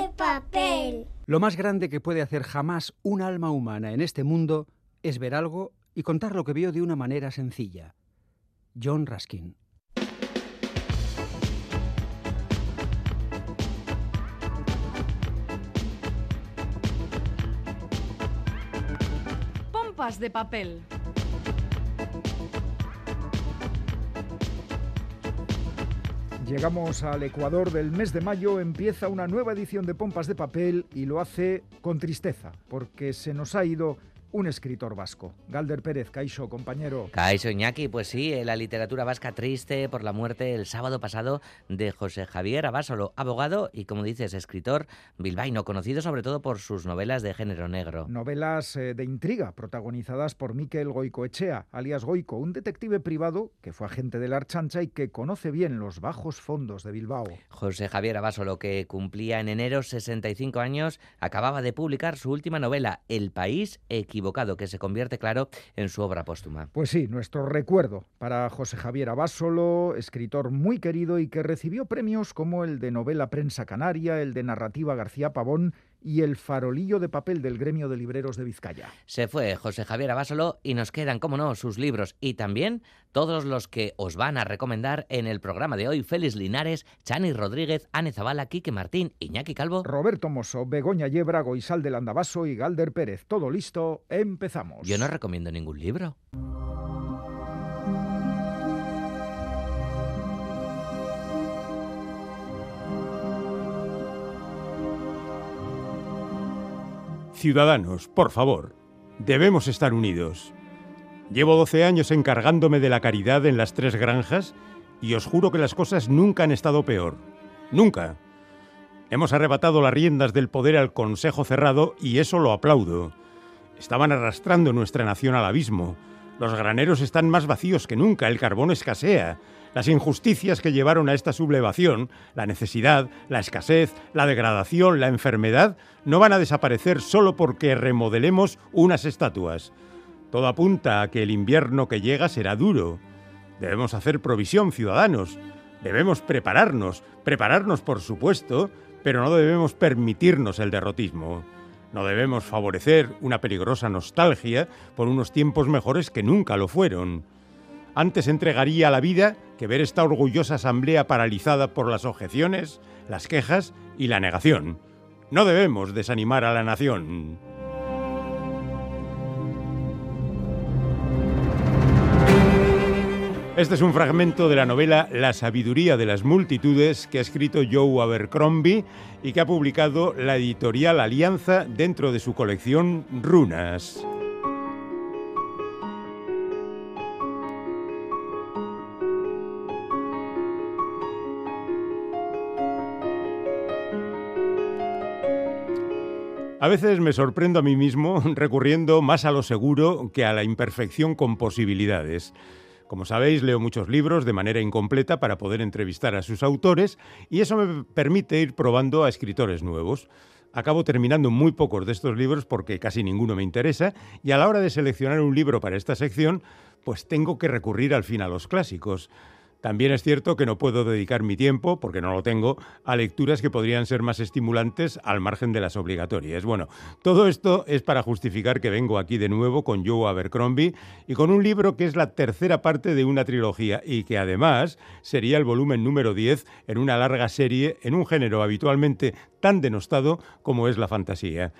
de papel. Lo más grande que puede hacer jamás un alma humana en este mundo es ver algo y contar lo que vio de una manera sencilla. John Raskin. Pompas de papel. Llegamos al Ecuador del mes de mayo, empieza una nueva edición de Pompas de Papel y lo hace con tristeza, porque se nos ha ido un escritor vasco. Galder Pérez, Caixo, compañero. Caixo Iñaki, pues sí, la literatura vasca triste por la muerte el sábado pasado de José Javier Abásolo, abogado y, como dices, escritor bilbaíno, conocido sobre todo por sus novelas de género negro. Novelas eh, de intriga, protagonizadas por Miquel Goicoechea, alias Goico, un detective privado que fue agente de la Archancha y que conoce bien los bajos fondos de Bilbao. José Javier Abásolo, que cumplía en enero 65 años, acababa de publicar su última novela, El País Equivocado equivocado, que se convierte, claro, en su obra póstuma. Pues sí, nuestro recuerdo para José Javier Abásolo, escritor muy querido y que recibió premios como el de novela Prensa Canaria, el de narrativa García Pavón y el farolillo de papel del gremio de libreros de Vizcaya. Se fue José Javier Abásolo y nos quedan, como no, sus libros y también todos los que os van a recomendar en el programa de hoy. Félix Linares, Chani Rodríguez, Ane Zabala, Quique Martín, Iñaki Calvo. Roberto Mosso, Begoña Yebra, Goisal del Andabaso y Galder Pérez. Todo listo, empezamos. Yo no recomiendo ningún libro. Ciudadanos, por favor, debemos estar unidos. Llevo 12 años encargándome de la caridad en las tres granjas y os juro que las cosas nunca han estado peor. Nunca. Hemos arrebatado las riendas del poder al Consejo Cerrado y eso lo aplaudo. Estaban arrastrando nuestra nación al abismo. Los graneros están más vacíos que nunca, el carbón escasea. Las injusticias que llevaron a esta sublevación, la necesidad, la escasez, la degradación, la enfermedad, no van a desaparecer solo porque remodelemos unas estatuas. Todo apunta a que el invierno que llega será duro. Debemos hacer provisión, ciudadanos. Debemos prepararnos, prepararnos por supuesto, pero no debemos permitirnos el derrotismo. No debemos favorecer una peligrosa nostalgia por unos tiempos mejores que nunca lo fueron. Antes entregaría la vida que ver esta orgullosa asamblea paralizada por las objeciones, las quejas y la negación. No debemos desanimar a la nación. Este es un fragmento de la novela La sabiduría de las multitudes que ha escrito Joe Abercrombie y que ha publicado la editorial Alianza dentro de su colección Runas. A veces me sorprendo a mí mismo recurriendo más a lo seguro que a la imperfección con posibilidades. Como sabéis, leo muchos libros de manera incompleta para poder entrevistar a sus autores y eso me permite ir probando a escritores nuevos. Acabo terminando muy pocos de estos libros porque casi ninguno me interesa y a la hora de seleccionar un libro para esta sección, pues tengo que recurrir al fin a los clásicos. También es cierto que no puedo dedicar mi tiempo, porque no lo tengo, a lecturas que podrían ser más estimulantes al margen de las obligatorias. Bueno, todo esto es para justificar que vengo aquí de nuevo con Joe Abercrombie y con un libro que es la tercera parte de una trilogía y que además sería el volumen número 10 en una larga serie en un género habitualmente tan denostado como es la fantasía.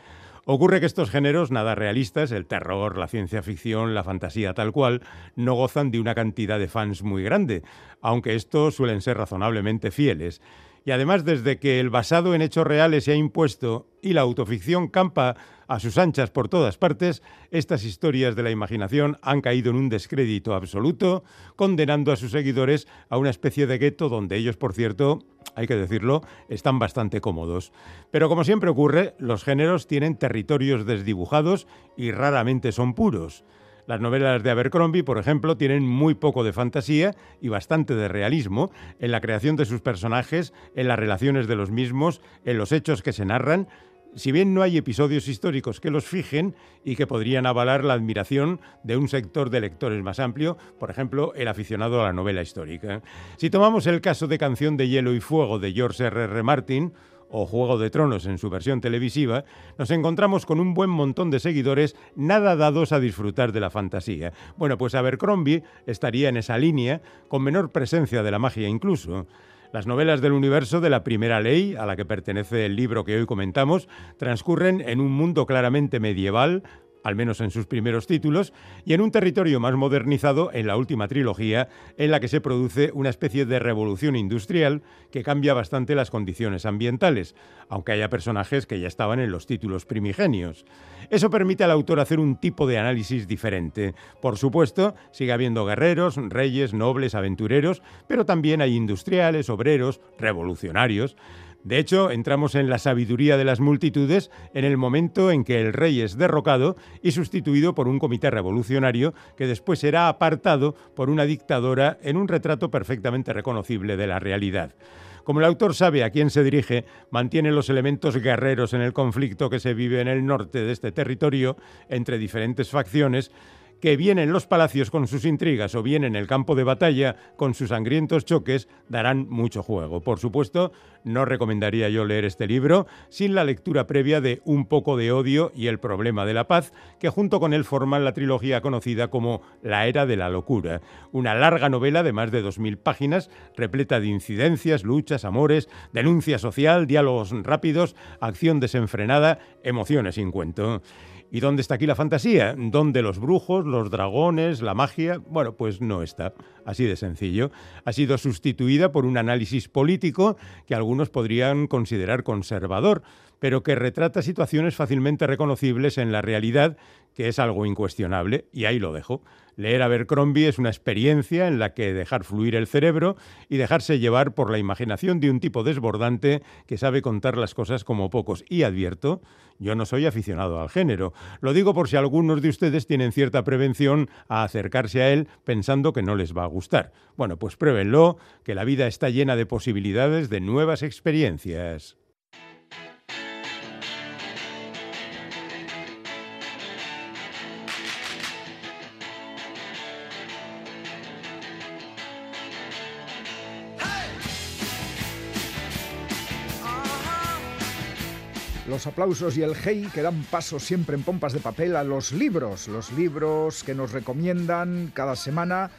Ocurre que estos géneros nada realistas, el terror, la ciencia ficción, la fantasía tal cual, no gozan de una cantidad de fans muy grande, aunque estos suelen ser razonablemente fieles. Y además, desde que el basado en hechos reales se ha impuesto y la autoficción campa a sus anchas por todas partes, estas historias de la imaginación han caído en un descrédito absoluto, condenando a sus seguidores a una especie de gueto donde ellos, por cierto, hay que decirlo, están bastante cómodos. Pero como siempre ocurre, los géneros tienen territorios desdibujados y raramente son puros. Las novelas de Abercrombie, por ejemplo, tienen muy poco de fantasía y bastante de realismo en la creación de sus personajes, en las relaciones de los mismos, en los hechos que se narran, si bien no hay episodios históricos que los fijen y que podrían avalar la admiración de un sector de lectores más amplio, por ejemplo, el aficionado a la novela histórica. Si tomamos el caso de Canción de Hielo y Fuego de George R. R. Martin, o Juego de Tronos en su versión televisiva, nos encontramos con un buen montón de seguidores nada dados a disfrutar de la fantasía. Bueno, pues Abercrombie estaría en esa línea, con menor presencia de la magia incluso. Las novelas del universo de la Primera Ley, a la que pertenece el libro que hoy comentamos, transcurren en un mundo claramente medieval, al menos en sus primeros títulos, y en un territorio más modernizado en la última trilogía, en la que se produce una especie de revolución industrial que cambia bastante las condiciones ambientales, aunque haya personajes que ya estaban en los títulos primigenios. Eso permite al autor hacer un tipo de análisis diferente. Por supuesto, sigue habiendo guerreros, reyes, nobles, aventureros, pero también hay industriales, obreros, revolucionarios. De hecho, entramos en la sabiduría de las multitudes en el momento en que el rey es derrocado y sustituido por un comité revolucionario que después será apartado por una dictadora en un retrato perfectamente reconocible de la realidad. Como el autor sabe a quién se dirige, mantiene los elementos guerreros en el conflicto que se vive en el norte de este territorio entre diferentes facciones, que bien en los palacios con sus intrigas o bien en el campo de batalla con sus sangrientos choques darán mucho juego. Por supuesto, no recomendaría yo leer este libro sin la lectura previa de Un poco de odio y el problema de la paz, que junto con él forman la trilogía conocida como La era de la locura, una larga novela de más de 2.000 páginas, repleta de incidencias, luchas, amores, denuncia social, diálogos rápidos, acción desenfrenada, emociones sin cuento. ¿Y dónde está aquí la fantasía? ¿Dónde los brujos, los dragones, la magia? Bueno, pues no está. Así de sencillo. Ha sido sustituida por un análisis político que algunos podrían considerar conservador, pero que retrata situaciones fácilmente reconocibles en la realidad, que es algo incuestionable, y ahí lo dejo. Leer Abercrombie es una experiencia en la que dejar fluir el cerebro y dejarse llevar por la imaginación de un tipo desbordante que sabe contar las cosas como pocos. Y advierto, yo no soy aficionado al género. Lo digo por si algunos de ustedes tienen cierta prevención a acercarse a él pensando que no les va a gustar. Bueno, pues pruébenlo, que la vida está llena de posibilidades de nuevas experiencias. Los aplausos y el hey que dan paso siempre en pompas de papel a los libros, los libros que nos recomiendan cada semana,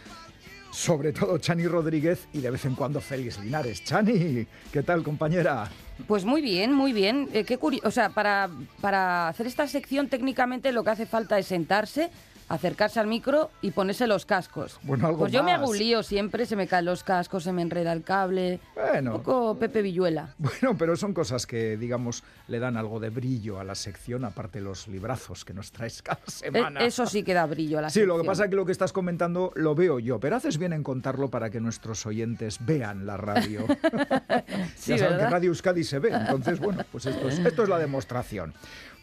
sobre todo Chani Rodríguez y de vez en cuando Félix Linares. Chani, ¿qué tal compañera? Pues muy bien, muy bien. Eh, qué o sea, para, para hacer esta sección técnicamente lo que hace falta es sentarse, acercarse al micro y ponerse los cascos. Bueno, algo Pues yo me hago un lío siempre, se me caen los cascos, se me enreda el cable. Bueno. Un poco Pepe Villuela. Bueno, pero son cosas que, digamos, le dan algo de brillo a la sección, aparte los librazos que nos traes cada E- semana. Eso sí que da brillo a la Sí, lo que sección. pasa es que lo que estás comentando lo veo yo, pero haces bien en contarlo para que nuestros oyentes vean la radio. Sí, ya saben ¿verdad? que Radio Euskadi se ve, entonces, bueno, pues esto es, esto es la demostración.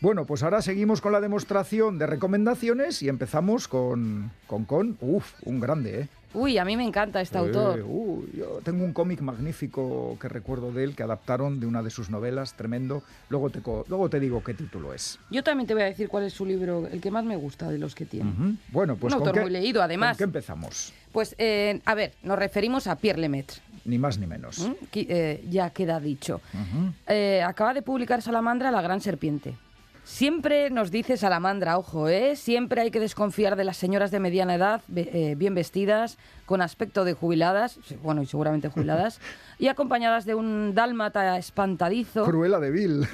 Bueno, pues ahora seguimos con la demostración de recomendaciones y empezamos con, con, con, uf, un grande, ¿eh? Uy, a mí me encanta este Eh, autor. uy, yo tengo un cómic magnífico que recuerdo de él, que adaptaron de una de sus novelas, tremendo. Luego te, luego te digo qué título es. Yo también te voy a decir cuál es su libro, el que más me gusta de los que tiene. Bueno, pues Un ¿con autor qué- muy leído, además. ¿Con qué empezamos? Pues, eh, a ver, nos referimos a Pierre Lemaitre. Ni más ni menos. ¿m? Qui- eh, ya queda dicho. Acaba de publicar Salamandra, la gran serpiente. Siempre nos dice Salamandra, ojo, ¿eh? Siempre hay que desconfiar de las señoras de mediana edad, eh, bien vestidas, con aspecto de jubiladas, bueno, y seguramente jubiladas, y acompañadas de un dálmata espantadizo. Cruela de Vil.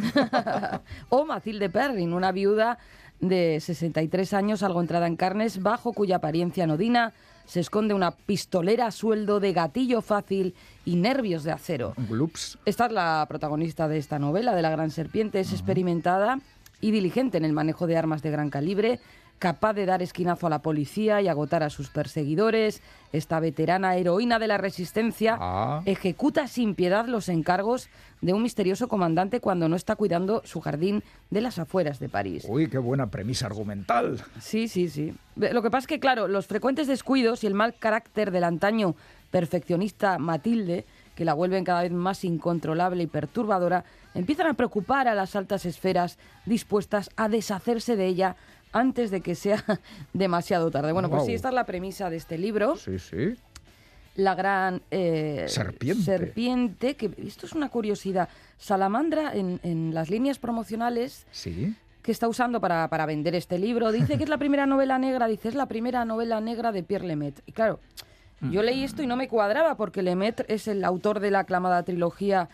o Matilde Perrin, una viuda de 63 años, algo entrada en carnes, bajo cuya apariencia anodina se esconde una pistolera a sueldo de gatillo fácil y nervios de acero. Glups. Esta es la protagonista de esta novela, de la Gran Serpiente. Es experimentada y diligente en el manejo de armas de gran calibre, capaz de dar esquinazo a la policía y agotar a sus perseguidores. Esta veterana heroína de la resistencia Ah. ejecuta sin piedad los encargos de un misterioso comandante cuando no está cuidando su jardín de las afueras de París. Uy, qué buena premisa argumental. Sí, sí, sí. Lo que pasa es que, claro, los frecuentes descuidos y el mal carácter del antaño perfeccionista Matilde, que la vuelven cada vez más incontrolable y perturbadora, empiezan a preocupar a las altas esferas dispuestas a deshacerse de ella antes de que sea demasiado tarde. Bueno, pues sí, esta es la premisa de este libro. Sí, sí. la gran eh, Serpiente. serpiente, que esto es una curiosidad. Salamandra en, en las líneas promocionales Sí. que está usando para, para vender este libro. Dice que es la primera novela negra, dice, es la primera novela negra de Pierre Lemaitre. Y claro, yo leí esto y no me cuadraba porque Lemaitre es el autor de la aclamada trilogía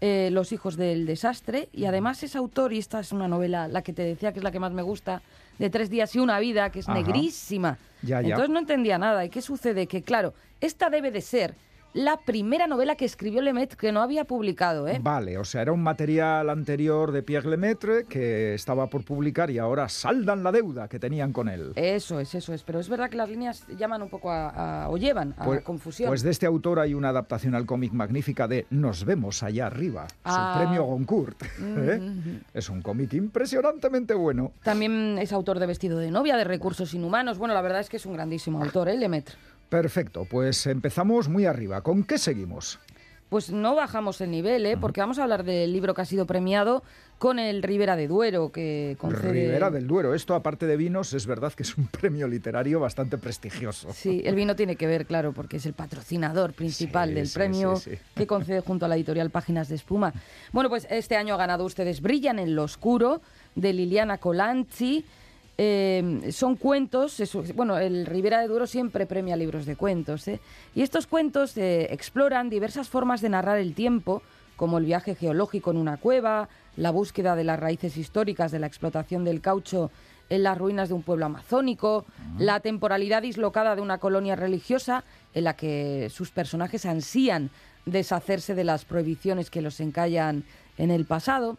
eh, Los hijos del desastre y además es autor, y esta es una novela, la que te decía que es la que más me gusta, de Tres días y una vida, que es Ajá. negrísima. Ya, ya. Entonces no entendía nada. ¿Y qué sucede? Que claro, esta debe de ser la primera novela que escribió Lemaitre que no había publicado, ¿eh? Vale, o sea, era un material anterior de Pierre Lemaitre que estaba por publicar y ahora saldan la deuda que tenían con él. Eso es, eso es. Pero es verdad que las líneas llaman un poco a, a- o llevan a Pues- confusión. Pues de este autor hay una adaptación al cómic magnífica de Nos vemos allá arriba, Ah. su premio Goncourt. ¿eh? Es un cómic impresionantemente bueno. También es autor de Vestido de novia, de Recursos Inhumanos. Bueno, la verdad es que es un grandísimo autor, ¿eh? Lemaitre. Perfecto, pues empezamos muy arriba. ¿Con qué seguimos? Pues no bajamos el nivel, ¿eh? Porque vamos a hablar del libro que ha sido premiado con el Ribera de Duero, que concede... Ribera del Duero. Esto, aparte de vinos, es verdad que es un premio literario bastante prestigioso. Sí, el vino tiene que ver, claro, porque es el patrocinador principal Sí, del sí, premio sí. que concede junto a la editorial Páginas de Espuma. Bueno, pues este año ha ganado Ustedes Brillan en lo Oscuro, de Liliana Colanzi. Eh, son cuentos, bueno, el Ribera de Duero siempre premia libros de cuentos, ¿eh? y estos cuentos eh, exploran diversas formas de narrar el tiempo, como el viaje geológico en una cueva, la búsqueda de las raíces históricas de la explotación del caucho en las ruinas de un pueblo amazónico, la temporalidad dislocada de una colonia religiosa en la que sus personajes ansían deshacerse de las prohibiciones que los encallan en el pasado.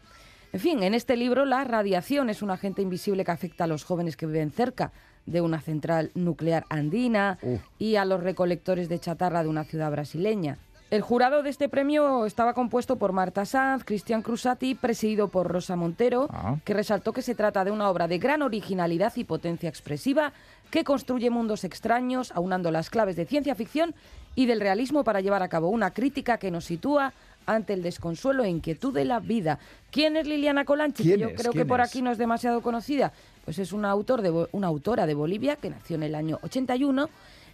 En fin, en este libro la radiación es un agente invisible que afecta a los jóvenes que viven cerca de una central nuclear andina Uh. y a los recolectores de chatarra de una ciudad brasileña. El jurado de este premio estaba compuesto por Marta Sanz, Cristian Crusati, presidido por Rosa Montero, Ah. que resaltó que se trata de una obra de gran originalidad y potencia expresiva que construye mundos extraños, aunando las claves de ciencia ficción y del realismo para llevar a cabo una crítica que nos sitúa ante el desconsuelo e inquietud de la vida. ¿Quién es Liliana Colanchi? Que ¿Quién yo es? creo que ¿Quién por es? aquí no es demasiado conocida. Pues es una, autor de, una autora de Bolivia que nació en el año 81.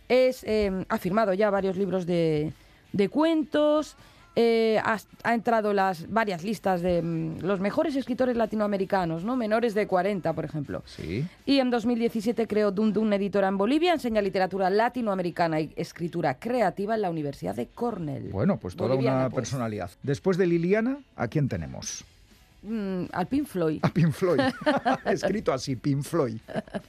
Es, eh, ha firmado ya varios libros de, de cuentos. Eh, ha, ha entrado en las varias listas de mm, los mejores escritores latinoamericanos, ¿no? Menores de 40, por ejemplo. Sí. Y en 2017 creó Dun Dun Editora en Bolivia, enseña literatura latinoamericana y escritura creativa en la Universidad de Cornell. Bueno, pues toda Boliviana, una pues. personalidad. Después de Liliana, ¿a quién tenemos? Mm, al Pink Floyd. A Pink Floyd. Escrito así, Pink Floyd.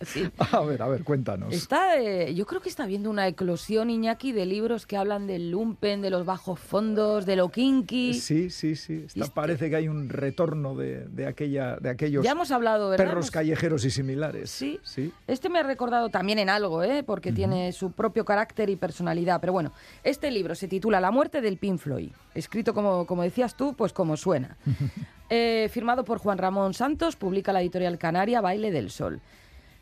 Sí. A ver, a ver, cuéntanos. Está, eh, yo creo que está habiendo una eclosión, Iñaki, de libros que hablan del lumpen, de los bajos fondos, de lo kinky. Sí, sí, sí. Está- Este- Parece que hay un retorno de, de aquella, de aquellos Ya hemos hablado, ¿verdad? perros callejeros y similares. Sí. sí. Este me ha recordado también en algo, ¿eh? porque tiene su propio carácter y personalidad. Pero bueno, este libro se titula La muerte del Pink Floyd, escrito como, como decías tú, pues como suena. Eh, firmado por Juan Ramón Santos, publica la editorial canaria Baile del Sol.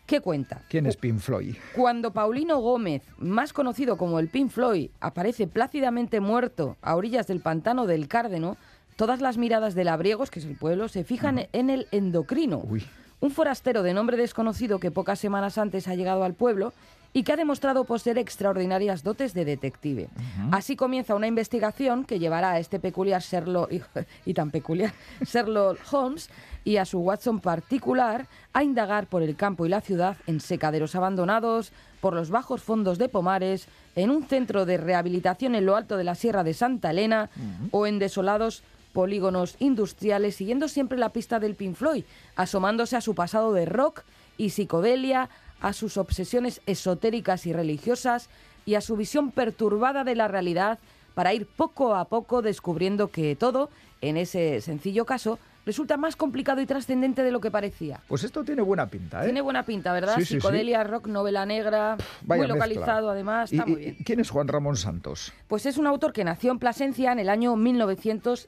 ¿Qué cuenta? ¿Quién es Pink Floyd? Cuando Paulino Gómez, más conocido como el Pink Floyd, aparece plácidamente muerto a orillas del pantano del Cárdeno, todas las miradas de Labriegos, que es el pueblo, se fijan en el endocrino, Uy. un forastero de nombre desconocido que pocas semanas antes ha llegado al pueblo y que ha demostrado poseer extraordinarias dotes de detective. Así comienza una investigación que llevará a este peculiar Sherlock, y, y tan peculiar, Sherlock Holmes y a su Watson particular a indagar por el campo y la ciudad en secaderos abandonados, por los bajos fondos de pomares, en un centro de rehabilitación en lo alto de la Sierra de Santa Elena o en desolados polígonos industriales, siguiendo siempre la pista del Pink Floyd, asomándose a su pasado de rock y psicodelia, a sus obsesiones esotéricas y religiosas y a su visión perturbada de la realidad para ir poco a poco descubriendo que todo, en ese sencillo caso, resulta más complicado y trascendente de lo que parecía. Pues esto tiene buena pinta, ¿eh? Tiene buena pinta, ¿verdad? Sí, sí, sí. Psicodelia, rock, novela negra, muy localizado mezcla. además, ¿Y- está y- muy bien. ¿Quién es Juan Ramón Santos? Pues es un autor que nació en Plasencia en el año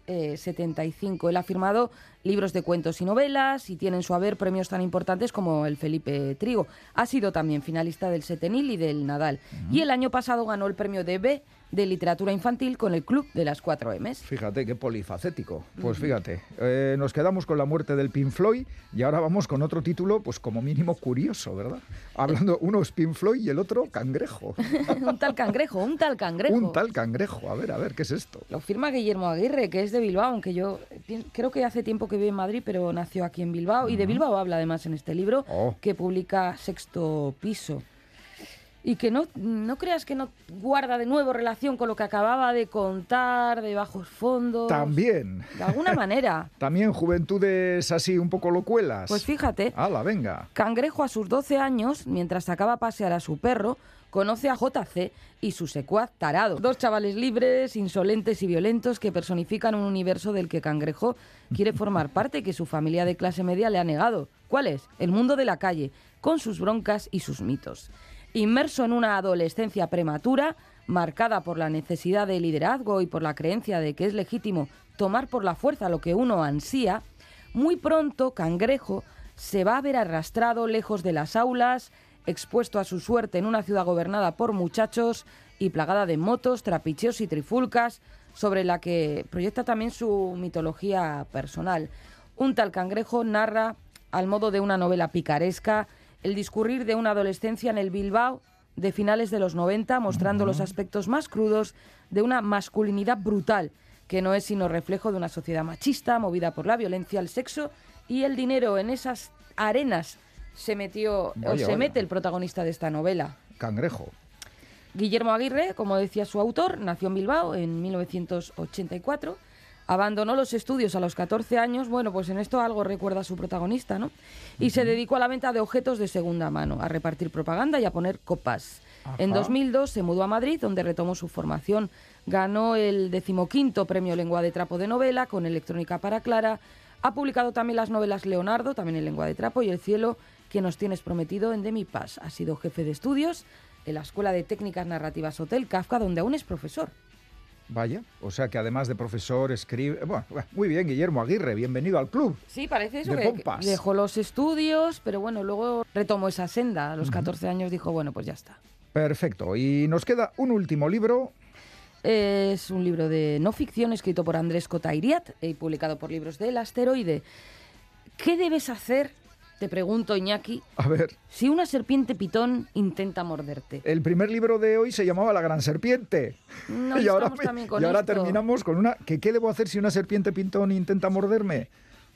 1975. Él ha firmado libros de cuentos y novelas y tiene en su haber premios tan importantes como el Felipe Trigo. Ha sido también finalista del Setenil y del Nadal. Y el año pasado ganó el premio de B de literatura infantil con el Club de las 4 M's. Fíjate, qué polifacético. Pues fíjate, eh, nos quedamos con la muerte del Pink Floyd y ahora vamos con otro título, pues como mínimo curioso, ¿verdad? Hablando, uno es Pink Floyd y el otro Cangrejo. un tal cangrejo, un tal cangrejo. un tal Cangrejo. A ver, a ver, ¿qué es esto? Lo firma Guillermo Aguirre, que es de Bilbao, aunque yo creo que hace tiempo que vive en Madrid, pero nació aquí en Bilbao. Y de Bilbao habla además en este libro, Oh. que publica Sexto Piso. Y que no, no creas que no guarda de nuevo relación con lo que acababa de contar de bajos fondos. También. De alguna manera. También juventudes así un poco locuelas. Pues fíjate, Hala, venga. Cangrejo a sus 12 años, mientras sacaba a pasear a su perro, conoce a JC y su secuaz Tarado. Dos chavales libres, insolentes y violentos que personifican un universo del que Cangrejo quiere formar parte y que su familia de clase media le ha negado. ¿Cuál es? El mundo de la calle, con sus broncas y sus mitos. Inmerso en una adolescencia prematura, marcada por la necesidad de liderazgo y por la creencia de que es legítimo tomar por la fuerza lo que uno ansía, muy pronto Cangrejo se va a ver arrastrado lejos de las aulas, expuesto a su suerte en una ciudad gobernada por muchachos y plagada de motos, trapicheos y trifulcas, sobre la que proyecta también su mitología personal. Un tal Cangrejo narra, al modo de una novela picaresca, el discurrir de una adolescencia en el Bilbao de finales de los 90, mostrando los aspectos más crudos de una masculinidad brutal, que no es sino reflejo de una sociedad machista, movida por la violencia, el sexo y el dinero. En esas arenas se metió o se vaya. mete el protagonista de esta novela. Cangrejo. Guillermo Aguirre, como decía su autor, nació en Bilbao en 1984. Abandonó los estudios a los 14 años, bueno, pues en esto algo recuerda a su protagonista, ¿no? Y se dedicó a la venta de objetos de segunda mano, a repartir propaganda y a poner copas. En Ajá. 2002 se mudó a Madrid, donde retomó su formación. Ganó el decimoquinto premio Lengua de Trapo de novela con Electrónica para Clara. Ha publicado también las novelas Leonardo, también en Lengua de Trapo, y El cielo que nos tienes prometido en Demi Paz. Ha sido jefe de estudios en la Escuela de Técnicas Narrativas Hotel Kafka, donde aún es profesor. Vaya, o sea que además de profesor, escribe... Bueno, muy bien, Guillermo Aguirre, bienvenido al club. Sí, parece eso, De que dejó los estudios, pero bueno, luego retomó esa senda. A los 14 años dijo, bueno, pues ya está. Perfecto, y nos queda un último libro. Es un libro de no ficción escrito por Andrés Cotairiat y publicado por Libros del Asteroide. ¿Qué debes hacer, te pregunto Iñaki, A ver, si una serpiente pitón intenta morderte? el primer libro de hoy se llamaba La Gran Serpiente. No, y ahora, también con y ahora esto. terminamos con una... ¿que ¿Qué debo hacer si una serpiente pintón intenta morderme?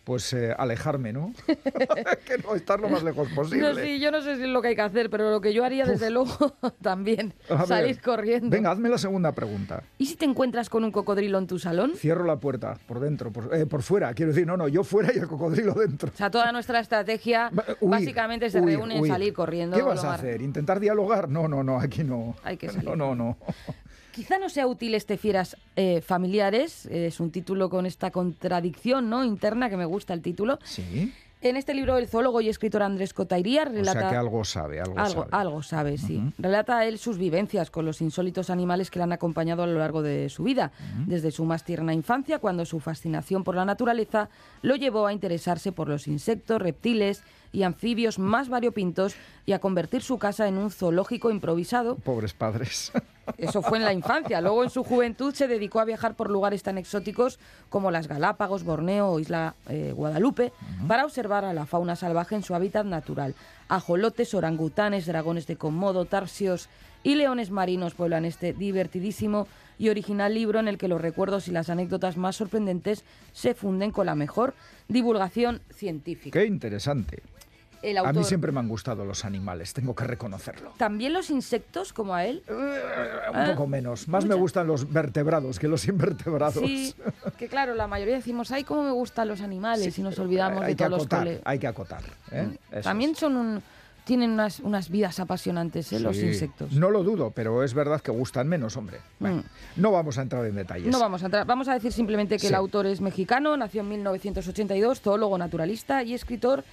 Pues eh, alejarme, ¿no? que no estar lo más lejos posible. No, sí, yo no sé si es lo que hay que hacer, pero lo que yo haría desde luego también, A ver, salir corriendo. Venga, hazme la segunda pregunta. ¿Y si te encuentras con un cocodrilo en tu salón? Cierro la puerta por dentro, por, eh, por fuera. Quiero decir, no, no, yo fuera y el cocodrilo dentro. O sea, toda nuestra estrategia huir, básicamente se huir, reúne en salir corriendo. ¿Qué vas a hacer? ¿Intentar dialogar? No, no, no, aquí no. Hay que salir. No, no, no. Quizá no sea útil este Fieras eh, Familiares, es un título con esta contradicción ¿no? interna que me gusta el título. Sí. En este libro el zoólogo y escritor Andrés Cotairía O relata... sea que algo sabe, algo, Algo, sabe. algo sabe, sí. Relata él sus vivencias con los insólitos animales que le han acompañado a lo largo de su vida, desde su más tierna infancia, cuando su fascinación por la naturaleza lo llevó a interesarse por los insectos, reptiles y anfibios más variopintos y a convertir su casa en un zoológico improvisado Pobres padres. eso fue en la infancia. Luego, en su juventud, se dedicó a viajar por lugares tan exóticos como las Galápagos, Borneo o Isla eh, Guadalupe para observar a la fauna salvaje en su hábitat natural. Ajolotes, orangutanes, dragones de Komodo, tarsios y leones marinos pueblan este divertidísimo y original libro en el que los recuerdos y las anécdotas más sorprendentes se funden con la mejor divulgación científica. Qué interesante. El A mí siempre me han gustado los animales, tengo que reconocerlo. También los insectos, como a él. Un poco menos. Más me gustan los vertebrados que los invertebrados. Sí, que claro, la mayoría decimos, ay, cómo me gustan los animales y nos olvidamos hay de que todos los acotar, cole- hay que acotar. ¿eh? Eso También es. son un, tienen unas, unas vidas apasionantes, ¿eh? los insectos. No lo dudo, pero es verdad que gustan menos, hombre. Bueno, no vamos a entrar en detalles. No vamos a entrar, vamos a decir simplemente que Sí. el autor es mexicano, nació en 1982, zoólogo naturalista y escritor,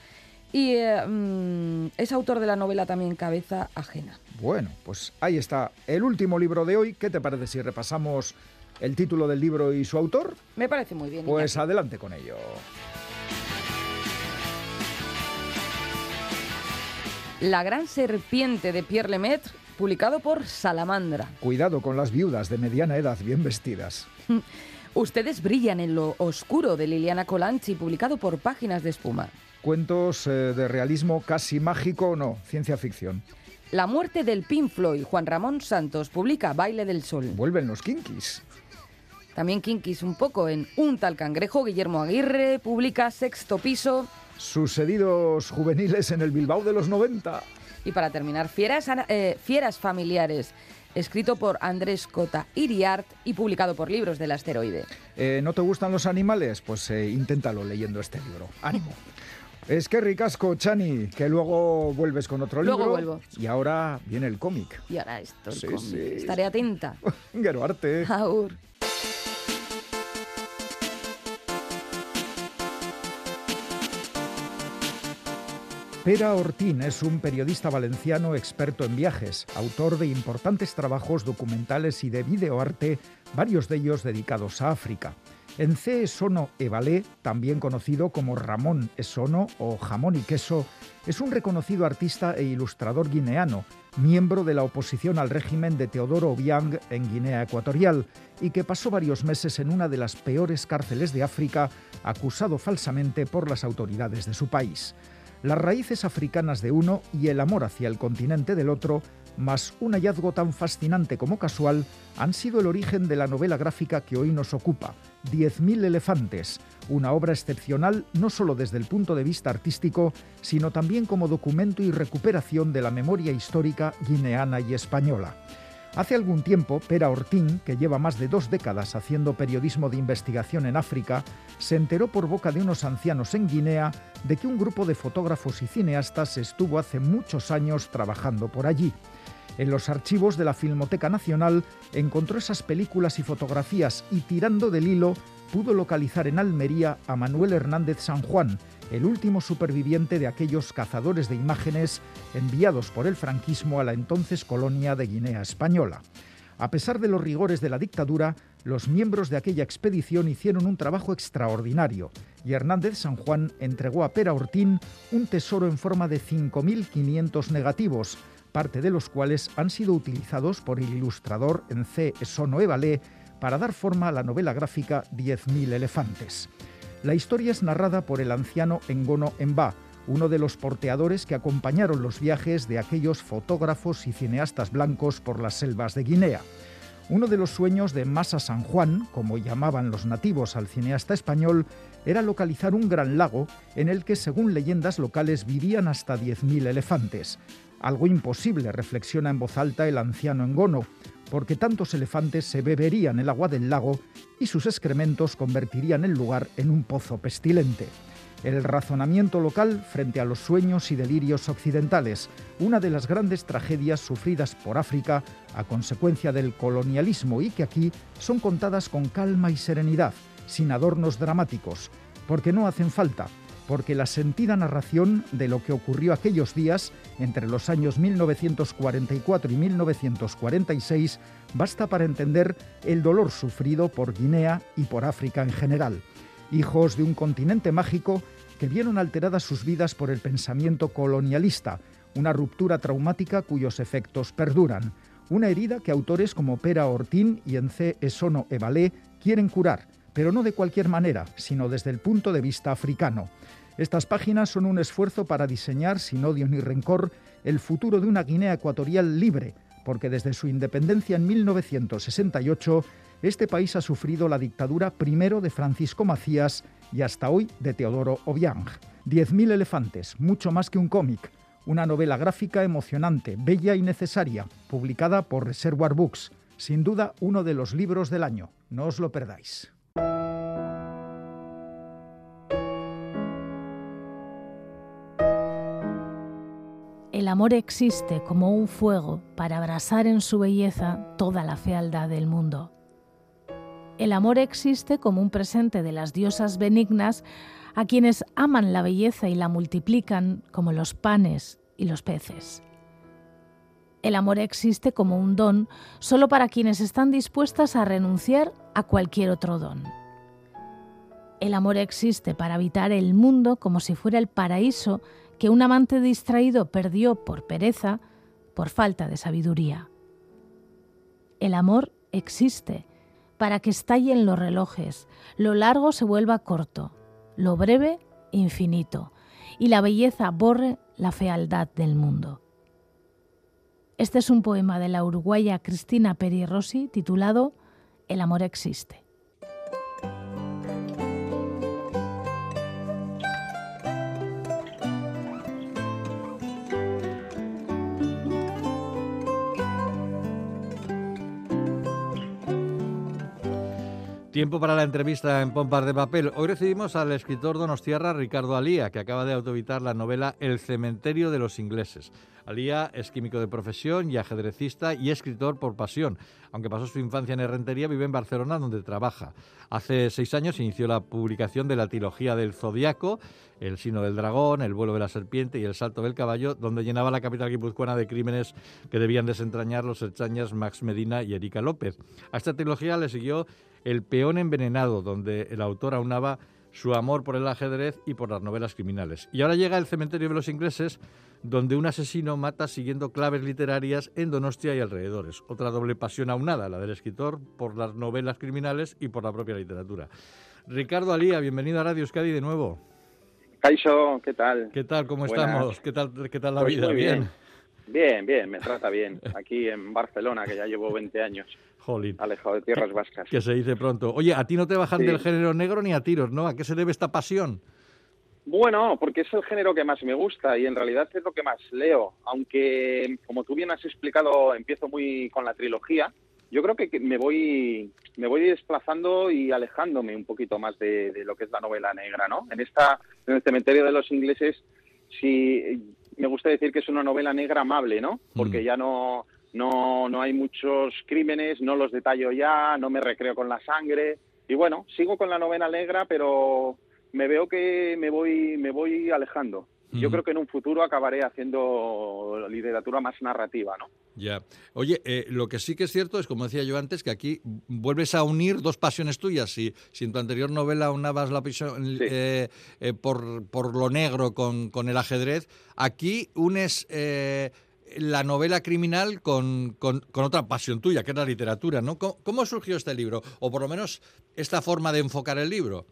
y eh, mm, es autor de la novela también Cabeza Ajena. Bueno, pues ahí está el último libro de hoy. ¿Qué te parece si repasamos el título del libro y su autor? Me parece muy bien. Pues Iñaki. adelante con ello. La gran serpiente de Pierre Lemaitre publicado por Salamandra. Cuidado con las viudas de mediana edad bien vestidas. Ustedes brillan en lo oscuro de Liliana Colanchi, publicado por Páginas de Espuma. Cuentos eh, de realismo casi mágico o no, ciencia ficción. La muerte del Pink Floyd, Juan Ramón Santos, publica Baile del Sol. Vuelven los kinkis. También kinkis un poco en Un tal cangrejo, Guillermo Aguirre, publica Sexto Piso. Sucedidos juveniles en el Bilbao de los 90. Y para terminar, Fieras, eh, Fieras Familiares, escrito por Andrés Cota Iriart y publicado por Libros del Asteroide. Eh, ¿No te gustan los animales? Pues eh, inténtalo leyendo este libro. ¡Ánimo! Es que ricasco, Chani, que luego vuelves con otro Luego libro. vuelvo. Y ahora viene el cómic. Y ahora esto, el Sí, cómic. sí. Estaré atenta. Geroarte. Aur. Pera Ortín es un periodista valenciano experto en viajes, autor de importantes trabajos documentales y de videoarte, varios de ellos dedicados a África. En C. Esono Evalé, también conocido como Ramón Esono o Jamón y Queso, es un reconocido artista e ilustrador guineano, miembro de la oposición al régimen de Teodoro Obiang en Guinea Ecuatorial y que pasó varios meses en una de las peores cárceles de África, acusado falsamente por las autoridades de su país las raíces africanas de uno y el amor hacia el continente del otro, más un hallazgo tan fascinante como casual, han sido el origen de la novela gráfica que hoy nos ocupa, 10.000 elefantes, una obra excepcional no solo desde el punto de vista artístico, sino también como documento y recuperación de la memoria histórica guineana y española. Hace algún tiempo, Pera Ortín, que lleva más de dos décadas haciendo periodismo de investigación en África, se enteró por boca de unos ancianos en Guinea de que un grupo de fotógrafos y cineastas estuvo hace muchos años trabajando por allí. En los archivos de la Filmoteca Nacional encontró esas películas y fotografías y tirando del hilo pudo localizar en Almería a Manuel Hernández San Juan, el último superviviente de aquellos cazadores de imágenes enviados por el franquismo a la entonces colonia de Guinea Española. A pesar de los rigores de la dictadura, los miembros de aquella expedición hicieron un trabajo extraordinario y Hernández San Juan entregó a Pera Ortín un tesoro en forma de 5.500 negativos, parte de los cuales han sido utilizados por el ilustrador en C. Evalé para dar forma a la novela gráfica 10.000 elefantes. La historia es narrada por el anciano Engono Emba, uno de los porteadores que acompañaron los viajes de aquellos fotógrafos y cineastas blancos por las selvas de Guinea. Uno de los sueños de Masa San Juan, como llamaban los nativos al cineasta español, era localizar un gran lago en el que, según leyendas locales, vivían hasta 10.000 elefantes. Algo imposible, reflexiona en voz alta el anciano Engono, porque tantos elefantes se beberían el agua del lago y sus excrementos convertirían el lugar en un pozo pestilente. El razonamiento local frente a los sueños y delirios occidentales, una de las grandes tragedias sufridas por África a consecuencia del colonialismo y que aquí son contadas con calma y serenidad, sin adornos dramáticos, porque no hacen falta, porque la sentida narración de lo que ocurrió aquellos días, entre los años 1944 y 1946, basta para entender el dolor sufrido por Guinea y por África en general. Hijos de un continente mágico que vieron alteradas sus vidas por el pensamiento colonialista, una ruptura traumática cuyos efectos perduran, una herida que autores como Pera Ortín y Ence Esono Evalé quieren curar, pero no de cualquier manera, sino desde el punto de vista africano. Estas páginas son un esfuerzo para diseñar, sin odio ni rencor, el futuro de una Guinea ecuatorial libre, porque desde su independencia en 1968, este país ha sufrido la dictadura primero de Francisco Macías y hasta hoy de Teodoro Obiang. 10.000 elefantes, mucho más que un cómic, una novela gráfica emocionante, bella y necesaria, publicada por Reservoir Books. Sin duda, uno de los libros del año. No os lo perdáis. El amor existe como un fuego para abrasar en su belleza toda la fealdad del mundo. El amor existe como un presente de las diosas benignas a quienes aman la belleza y la multiplican como los panes y los peces. El amor existe como un don solo para quienes están dispuestas a renunciar a cualquier otro don. El amor existe para habitar el mundo como si fuera el paraíso que un amante distraído perdió por pereza, por falta de sabiduría. El amor existe para que estallen los relojes, lo largo se vuelva corto, lo breve infinito, y la belleza borre la fealdad del mundo. Este es un poema de la uruguaya Cristina Peri Rossi titulado El amor existe. Tiempo para la entrevista en Pompas de Papel. Hoy recibimos al escritor donostiarra Ricardo Alía, que acaba de autobitar la novela El cementerio de los ingleses. Alía es químico de profesión y ajedrecista y escritor por pasión. Aunque pasó su infancia en Herrentería, vive en Barcelona, donde trabaja. Hace seis años inició la publicación de la trilogía del Zodiaco, El sino del dragón, El vuelo de la serpiente y El salto del caballo, donde llenaba la capital guipuzcoana de crímenes que debían desentrañar los herchañas Max Medina y Erika López. A esta trilogía le siguió el peón envenenado, donde el autor aunaba su amor por el ajedrez y por las novelas criminales. Y ahora llega el cementerio de los ingleses, donde un asesino mata siguiendo claves literarias en Donostia y alrededores. Otra doble pasión aunada, la del escritor por las novelas criminales y por la propia literatura. Ricardo Alía, bienvenido a Radio Euskadi de nuevo. Caixo, ¿qué tal? ¿Qué tal? ¿Cómo estamos? ¿Qué tal, qué tal la pues vida? ¿Bien? Bien, bien, me trata bien. Aquí en Barcelona, que ya llevo 20 años. Alejado de tierras vascas. Que se dice pronto. Oye, a ti no te bajan del género negro ni a tiros, ¿no? ¿A qué se debe esta pasión? Bueno, porque es el género que más me gusta y en realidad es lo que más leo. Aunque, como tú bien has explicado, empiezo muy con la trilogía. Yo creo que me voy, me voy desplazando y alejándome un poquito más de, lo que es la novela negra, ¿no? En esta, en el cementerio de los ingleses, sí, me gusta decir que es una novela negra amable, ¿no? Porque mm. ya no, no, no hay muchos crímenes, no los detallo ya, no me recreo con la sangre. Y bueno, sigo con la novela negra, pero me veo que me voy, me voy alejando. Yo creo que en un futuro acabaré haciendo literatura más narrativa, ¿no? Ya. Oye, eh, lo que sí que es cierto es, como decía yo antes, que aquí vuelves a unir dos pasiones tuyas. Si, si en tu anterior novela unabas la pasión eh, eh, por, por, lo negro con, con, el ajedrez, aquí unes la novela criminal con, con, otra pasión tuya, que es la literatura, ¿no? ¿Cómo, surgió este libro? O por lo menos esta forma de enfocar el libro.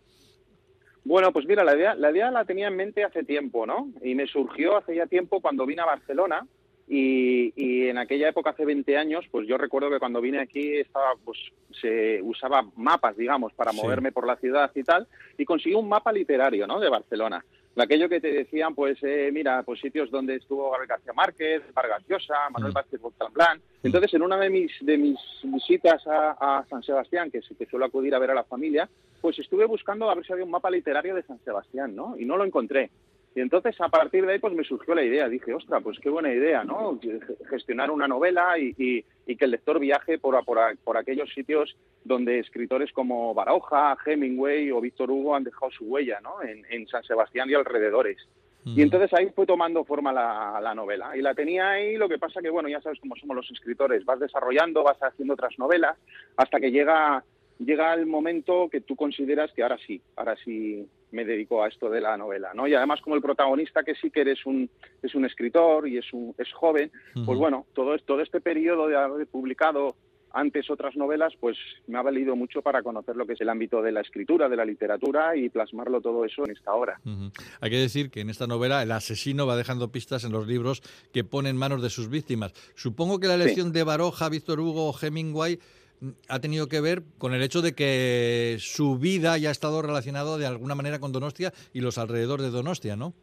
Bueno, pues mira, la idea, la idea la tenía en mente hace tiempo, ¿no? Y me surgió hace ya tiempo cuando vine a Barcelona y, y, en aquella época, hace 20 años, pues yo recuerdo que cuando vine aquí estaba, pues se usaba mapas, digamos, para moverme por la ciudad y tal, y conseguí un mapa literario, ¿no? De Barcelona aquello que te decían, pues eh, mira, pues sitios donde estuvo Gabriel García Márquez, Vargas Llosa, Manuel mm. Vázquez. Mm. Entonces, en una de mis, de mis visitas a, San Sebastián, que, que suelo acudir a ver a la familia, pues estuve buscando a ver si había un mapa literario de San Sebastián, ¿no? Y no lo encontré. Y entonces a partir de ahí pues me surgió la idea, dije, ostra, pues qué buena idea, ¿no? Gestionar una novela y, que el lector viaje por, por, por, aquellos sitios donde escritores como Baroja, Hemingway o Víctor Hugo han dejado su huella, ¿no? En, San Sebastián y alrededores. Y entonces ahí fue tomando forma la, la, novela. Y la tenía ahí, lo que pasa que, bueno, ya sabes cómo somos los escritores, vas desarrollando, vas haciendo otras novelas, hasta que llega, llega el momento que tú consideras que ahora sí, ahora sí me dedico a esto de la novela, ¿no? Y además como el protagonista que sí que eres un es un escritor y es un es joven, pues bueno, todo todo este periodo de haber publicado antes otras novelas, pues me ha valido mucho para conocer lo que es el ámbito de la escritura, de la literatura y plasmarlo todo eso en esta obra. Hay que decir que en esta novela el asesino va dejando pistas en los libros que pone en manos de sus víctimas. Supongo que la elección de Baroja, Víctor Hugo o Hemingway ha tenido que ver con el hecho de que su vida ya ha estado relacionado de alguna manera con Donostia y los alrededores de Donostia, ¿no?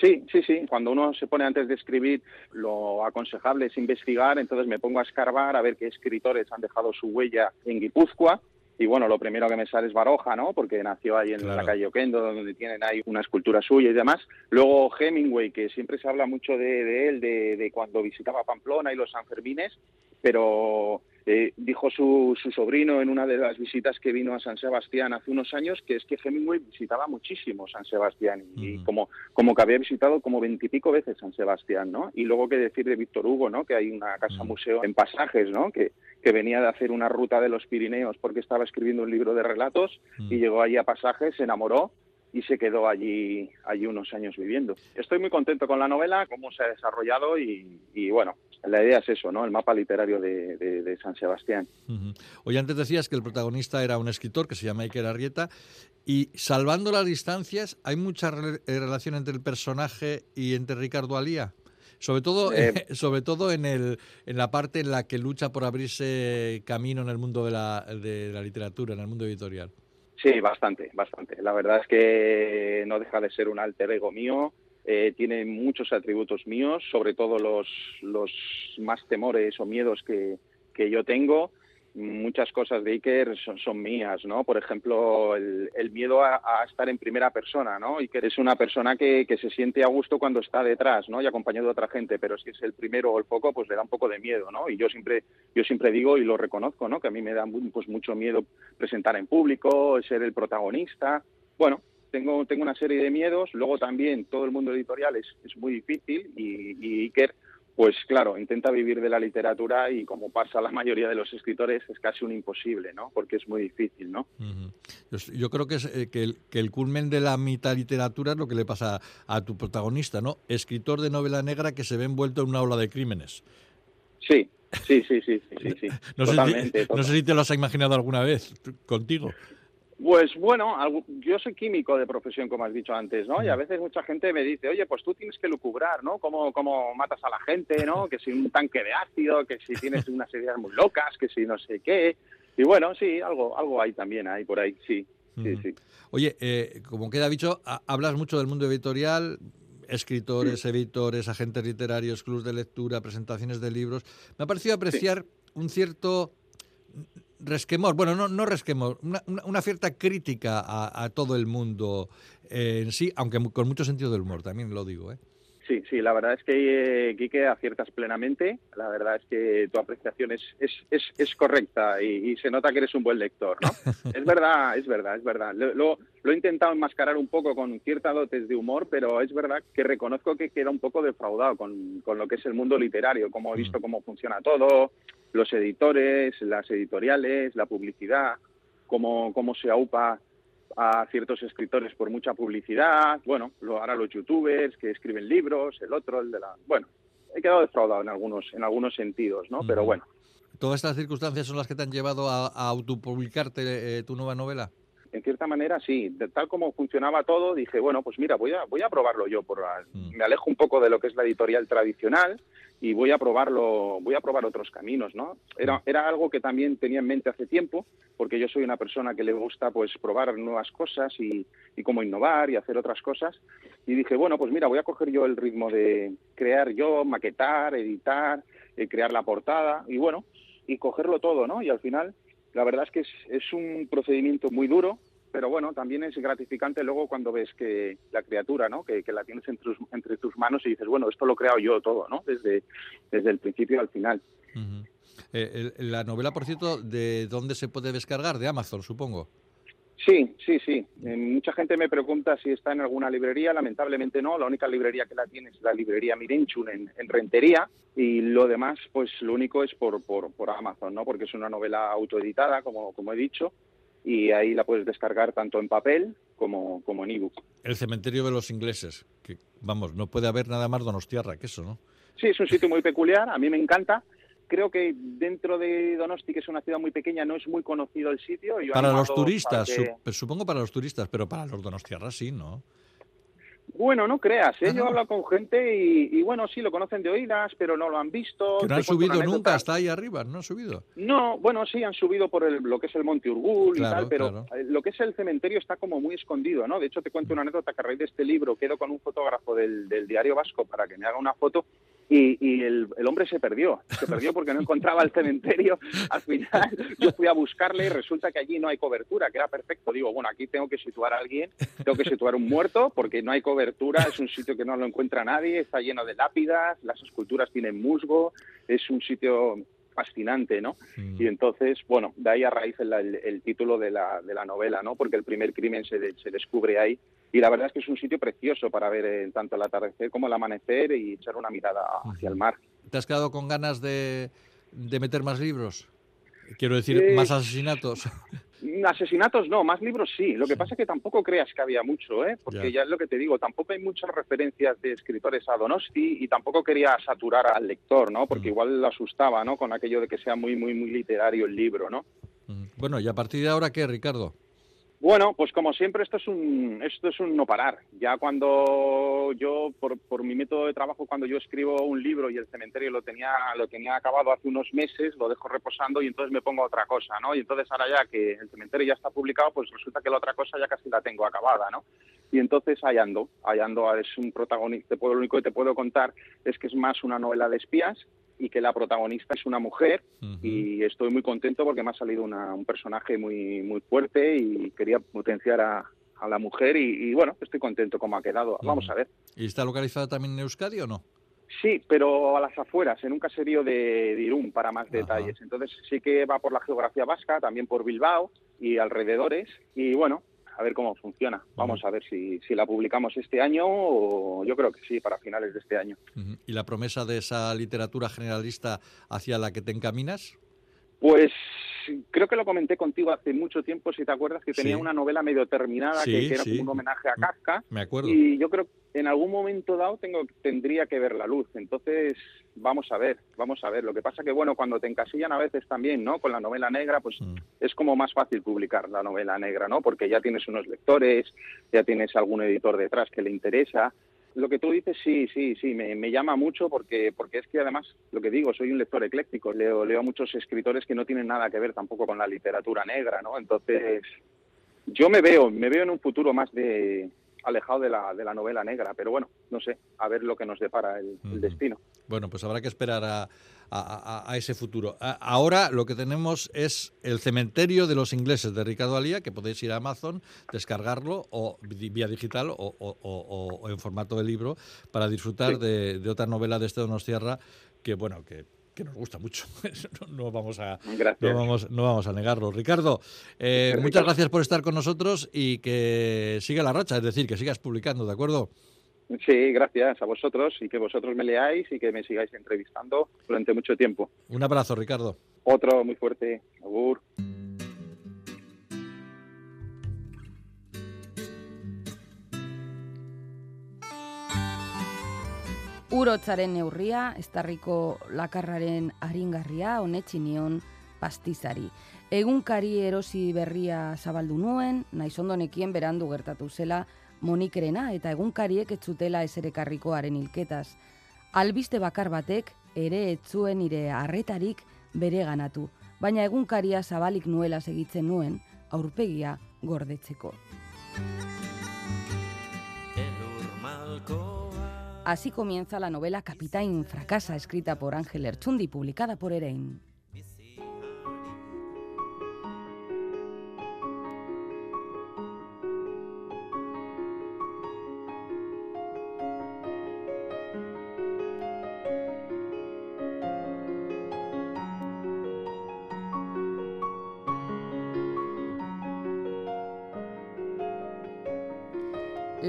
Sí, sí, sí. Cuando uno se pone antes de escribir, lo aconsejable es investigar, entonces me pongo a escarbar a ver qué escritores han dejado su huella en Guipúzcoa. Y bueno, lo primero que me sale es Baroja, ¿no? Porque nació ahí en la calle Oquendo, donde tienen ahí una escultura suya y demás. Luego Hemingway, que siempre se habla mucho de, él, de, de, cuando visitaba Pamplona y los Sanfermines, pero eh, dijo su, su, sobrino en una de las visitas que vino a San Sebastián hace unos años que es que Hemingway visitaba muchísimo San Sebastián y como, como que había visitado como veintipico veces San Sebastián, ¿no? Y luego qué decir de Víctor Hugo, ¿no? Que hay una casa museo en pasajes, ¿no? Que, que venía de hacer una ruta de los Pirineos porque estaba escribiendo un libro de relatos y llegó allí a pasajes, se enamoró y se quedó allí, allí unos años viviendo. Estoy muy contento con la novela, cómo se ha desarrollado y, y bueno, la idea es eso, ¿no? El mapa literario de, San Sebastián. Hoy antes decías que el protagonista era un escritor que se llama Iker Arrieta y salvando las distancias, ¿hay mucha eh, relación entre el personaje y entre Ricardo Alía? Sobre todo, eh, sobre todo en, el, en la parte en la que lucha por abrirse camino en el mundo de la, de la literatura, en el mundo editorial. Sí, bastante, bastante. La verdad es que no deja de ser un alter ego mío. Eh, tiene muchos atributos míos, sobre todo los, más temores o miedos que, que yo tengo muchas cosas de Iker son, mías, ¿no? Por ejemplo, el, miedo a, estar en primera persona, ¿no? Iker es una persona que, se siente a gusto cuando está detrás, ¿no? Y acompañado de otra gente, pero si es el primero o el poco, pues le da un poco de miedo, ¿no? Y yo siempre, yo siempre digo y lo reconozco, ¿no? Que a mí me da pues mucho miedo presentar en público, ser el protagonista. Bueno, tengo, tengo una serie de miedos. Luego también todo el mundo editorial es, es muy difícil y, y Iker pues claro, intenta vivir de la literatura y como pasa a la mayoría de los escritores es casi un imposible, ¿no? Porque es muy difícil, ¿no? Yo creo que, es, eh, que, el, que, el, culmen de la mitad literatura es lo que le pasa a, tu protagonista, ¿no? Escritor de novela negra que se ve envuelto en una ola de crímenes. Sí, sí, sí, sí, sí, sí. no, no sé si te lo has imaginado alguna vez contigo. Pues bueno, yo soy químico de profesión, como has dicho antes, ¿no? Y a veces mucha gente me dice, oye, pues tú tienes que lucubrar, ¿no? Cómo, cómo matas a la gente, ¿no? Que si un tanque de ácido, que si tienes unas ideas muy locas, que si no sé qué. Y bueno, sí, algo, algo hay también, hay por ahí, sí. Sí, sí. Oye, eh, como queda dicho, hablas mucho del mundo editorial, escritores, editores, agentes literarios, clubs de lectura, presentaciones de libros. Me ha parecido apreciar un cierto resquemor, bueno, no, no resquemor, una, una cierta crítica a, todo el mundo en sí, aunque con mucho sentido del humor, también lo digo. ¿eh? Sí, sí, la verdad es que, eh, Quique, aciertas plenamente. La verdad es que tu apreciación es, es, es, es correcta y, se nota que eres un buen lector, ¿no? es verdad, es verdad, es verdad. Lo, lo, he intentado enmascarar un poco con cierta dotes de humor, pero es verdad que reconozco que queda un poco defraudado con, con lo que es el mundo literario, como he visto mm. cómo funciona todo, los editores, las editoriales, la publicidad, cómo, cómo se aupa a ciertos escritores por mucha publicidad, bueno, lo hará los youtubers que escriben libros, el otro, el de la... Bueno, he quedado defraudado en algunos, en algunos sentidos, ¿no? Pero bueno. ¿Todas estas circunstancias son las que te han llevado a, autopublicarte eh, tu nueva novela? en cierta manera sí, de tal como funcionaba todo, dije, bueno, pues mira, voy a, voy a probarlo yo, por mm. me alejo un poco de lo que es la editorial tradicional y voy a probarlo, voy a probar otros caminos, ¿no? Era, mm. era algo que también tenía en mente hace tiempo, porque yo soy una persona que le gusta pues probar nuevas cosas y, y cómo innovar y hacer otras cosas. Y dije, bueno, pues mira, voy a coger yo el ritmo de crear yo, maquetar, editar, eh, crear la portada y bueno, y cogerlo todo, ¿no? Y al final la verdad es que es, un procedimiento muy duro, pero bueno, también es gratificante luego cuando ves que la criatura, ¿no? Que, la tienes entre tus, manos y dices, bueno, esto lo he creado yo todo, ¿no? Desde, desde el principio al final. Eh, la novela, por cierto, ¿de dónde se puede descargar? De Amazon, supongo. Sí, sí, sí. Eh, mucha gente me pregunta si está en alguna librería. Lamentablemente no. La única librería que la tiene es la librería Mirenchun en, Rentería. Y lo demás, pues lo único es por, por, por, Amazon, ¿no? Porque es una novela autoeditada, como, como he dicho. Y ahí la puedes descargar tanto en papel como, como en ebook. El cementerio de los ingleses. Que, vamos, no puede haber nada más donostiarra que eso, ¿no? Sí, es un sitio muy peculiar. A mí me encanta creo que dentro de Donosti, que es una ciudad muy pequeña, no es muy conocido el sitio. para los turistas, supongo para los turistas, pero para los donostiarras sí, ¿no? Bueno, no creas, ¿eh? yo he hablado con gente y, bueno, sí, lo conocen de oídas, pero no lo han visto. Que no han subido nunca hasta ahí arriba, ¿no han subido? No, bueno, sí, han subido por el, lo que es el Monte Urgul y tal, pero lo que es el cementerio está como muy escondido, ¿no? De hecho, te cuento una anécdota que a raíz de este libro quedo con un fotógrafo del, del Diario Vasco para que me haga una foto y, el, hombre se perdió, se perdió porque no encontraba el cementerio. Al final yo fui a buscarle y resulta que allí no hay cobertura, que era perfecto. Digo, bueno, aquí tengo que situar a alguien, tengo que situar un muerto porque no hay cobertura, es un sitio que no lo encuentra nadie, está lleno de lápidas, las esculturas tienen musgo, es un sitio fascinante, ¿no? Mm. Y entonces, bueno, de ahí a raíz el, título de la, de la, novela, ¿no? Porque el primer crimen se, se, descubre ahí y la verdad es que es un sitio precioso para ver eh, tanto el atardecer como el amanecer y echar una mirada hacia el mar. ¿Te has quedado con ganas de, de meter más libros? Quiero decir, más asesinatos. Asesinatos no, más libros sí. Lo que pasa es que tampoco creas que había mucho, ¿eh? porque ya. es lo que te digo, tampoco hay muchas referencias de escritores a Donosti y tampoco quería saturar al lector, ¿no? porque igual le asustaba ¿no? con aquello de que sea muy, muy, muy literario el libro. ¿no? Bueno, y a partir de ahora, ¿qué, Ricardo? Bueno, pues como siempre esto es un esto es un no parar. Ya cuando yo por, por mi método de trabajo cuando yo escribo un libro y el cementerio lo tenía lo tenía acabado hace unos meses, lo dejo reposando y entonces me pongo a otra cosa, ¿no? Y entonces ahora ya que el cementerio ya está publicado, pues resulta que la otra cosa ya casi la tengo acabada, ¿no? Y entonces ahí ando, ahí ando, es un protagonista, lo único que te puedo contar es que es más una novela de espías y que la protagonista es una mujer y estoy muy contento porque me ha salido un personaje muy muy fuerte y quería potenciar a, la mujer y, bueno, estoy contento como ha quedado. Vamos a ver. ¿Y está localizada también en Euskadi o no? Sí, pero a las afueras, en un caserío de, Irún, para más detalles. Entonces sí que va por la geografía vasca, también por Bilbao y alrededores. Y bueno, a ver cómo funciona. Vamos a ver si, si, la publicamos este año o yo creo que sí, para finales de este año. ¿Y la promesa de esa literatura generalista hacia la que te encaminas? Pues creo que lo comenté contigo hace mucho tiempo, si te acuerdas, que tenía una novela medio terminada que, era como un homenaje a Kafka. Me acuerdo. Y yo creo que en algún momento dado tengo, tendría que ver la luz. Entonces, vamos a ver, vamos a ver. Lo que pasa que, bueno, cuando te encasillan a veces también, ¿no? Con la novela negra, pues mm. es como más fácil publicar la novela negra, ¿no? Porque ya tienes unos lectores, ya tienes algún editor detrás que le interesa lo que tú dices, sí, sí, sí, me, me, llama mucho porque, porque es que además, lo que digo, soy un lector ecléctico, leo, leo a muchos escritores que no tienen nada que ver tampoco con la literatura negra, ¿no? Entonces, yo me veo, me veo en un futuro más de, alejado de la, de la novela negra, pero bueno, no sé, a ver lo que nos depara el, destino. Bueno, pues habrá que esperar a, a, ese futuro. ahora lo que tenemos es El cementerio de los ingleses de Ricardo Alía, que podéis ir a Amazon, descargarlo o vía digital o, en formato de libro para disfrutar de, de, otra novela de este Donostierra que, bueno, que que nos gusta mucho. no, vamos a, no, vamos, no vamos a negarlo. Ricardo, eh, muchas gracias por estar con nosotros y que siga la racha, es decir, que sigas publicando, ¿de acuerdo? Sí, gracias a vosotros y que vosotros me leáis y que me sigáis entrevistando durante mucho tiempo. Un abrazo, Ricardo. Otro muy fuerte. Agur. Urotzaren neurria, estarriko lakarraren aringarria, honetxinion pastizari. Egunkari erosi berria zabaldu nuen, naiz ondonekien berandu gertatu zela monikerena eta egunkariek etzutela eserekarrikoaren hilketaz. Albiste bakar batek ere etzuen nire harretarik bere ganatu, baina egunkaria zabalik nuela segitzen nuen aurpegia gordetzeko. Así comienza la novela Capitán Fracasa, escrita por Ángel Erchundi, publicada por Erein.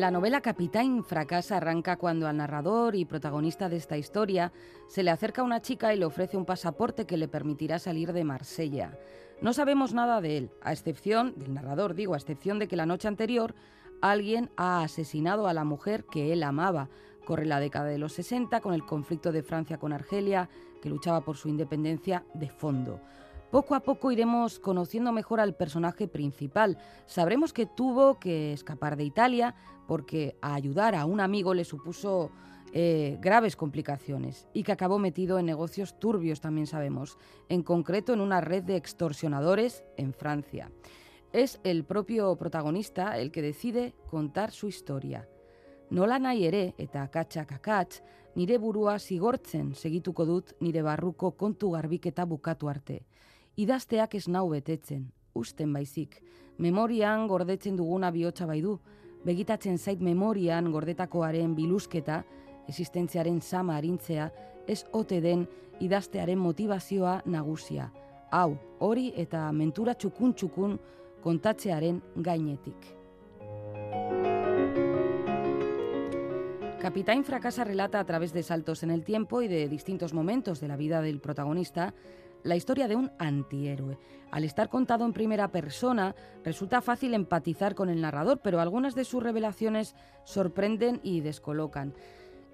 La novela Capitán fracasa arranca cuando al narrador y protagonista de esta historia se le acerca una chica y le ofrece un pasaporte que le permitirá salir de Marsella. No sabemos nada de él, a excepción del narrador, digo, a excepción de que la noche anterior alguien ha asesinado a la mujer que él amaba. Corre la década de los 60 con el conflicto de Francia con Argelia, que luchaba por su independencia de fondo. Poco a poco iremos conociendo mejor al personaje principal. Sabremos que tuvo que escapar de Italia porque ayudar a un amigo le supuso eh, graves complicaciones y que acabó metido en negocios turbios, también sabemos, en concreto en una red de extorsionadores en Francia. Es el propio protagonista el que decide contar su historia. Nola nahi ere eta akatsak akats, nire burua zigortzen segituko dut nire barruko kontu garbiketa bukatu arte. Idazteak ez nau betetzen, usten baizik, memorian gordetzen duguna bihotza bai du, begitatzen zait memorian gordetakoaren bilusketa, existentziaren sama arintzea, ez ote den idaztearen motivazioa nagusia. Hau, hori eta mentura txukun txukun kontatzearen gainetik. Capitán fracasa relata a través de saltos en el tiempo y de distintos momentos de la vida del protagonista la historia de un antihéroe. Al estar contado en primera persona, resulta fácil empatizar con el narrador, pero algunas de sus revelaciones sorprenden y descolocan.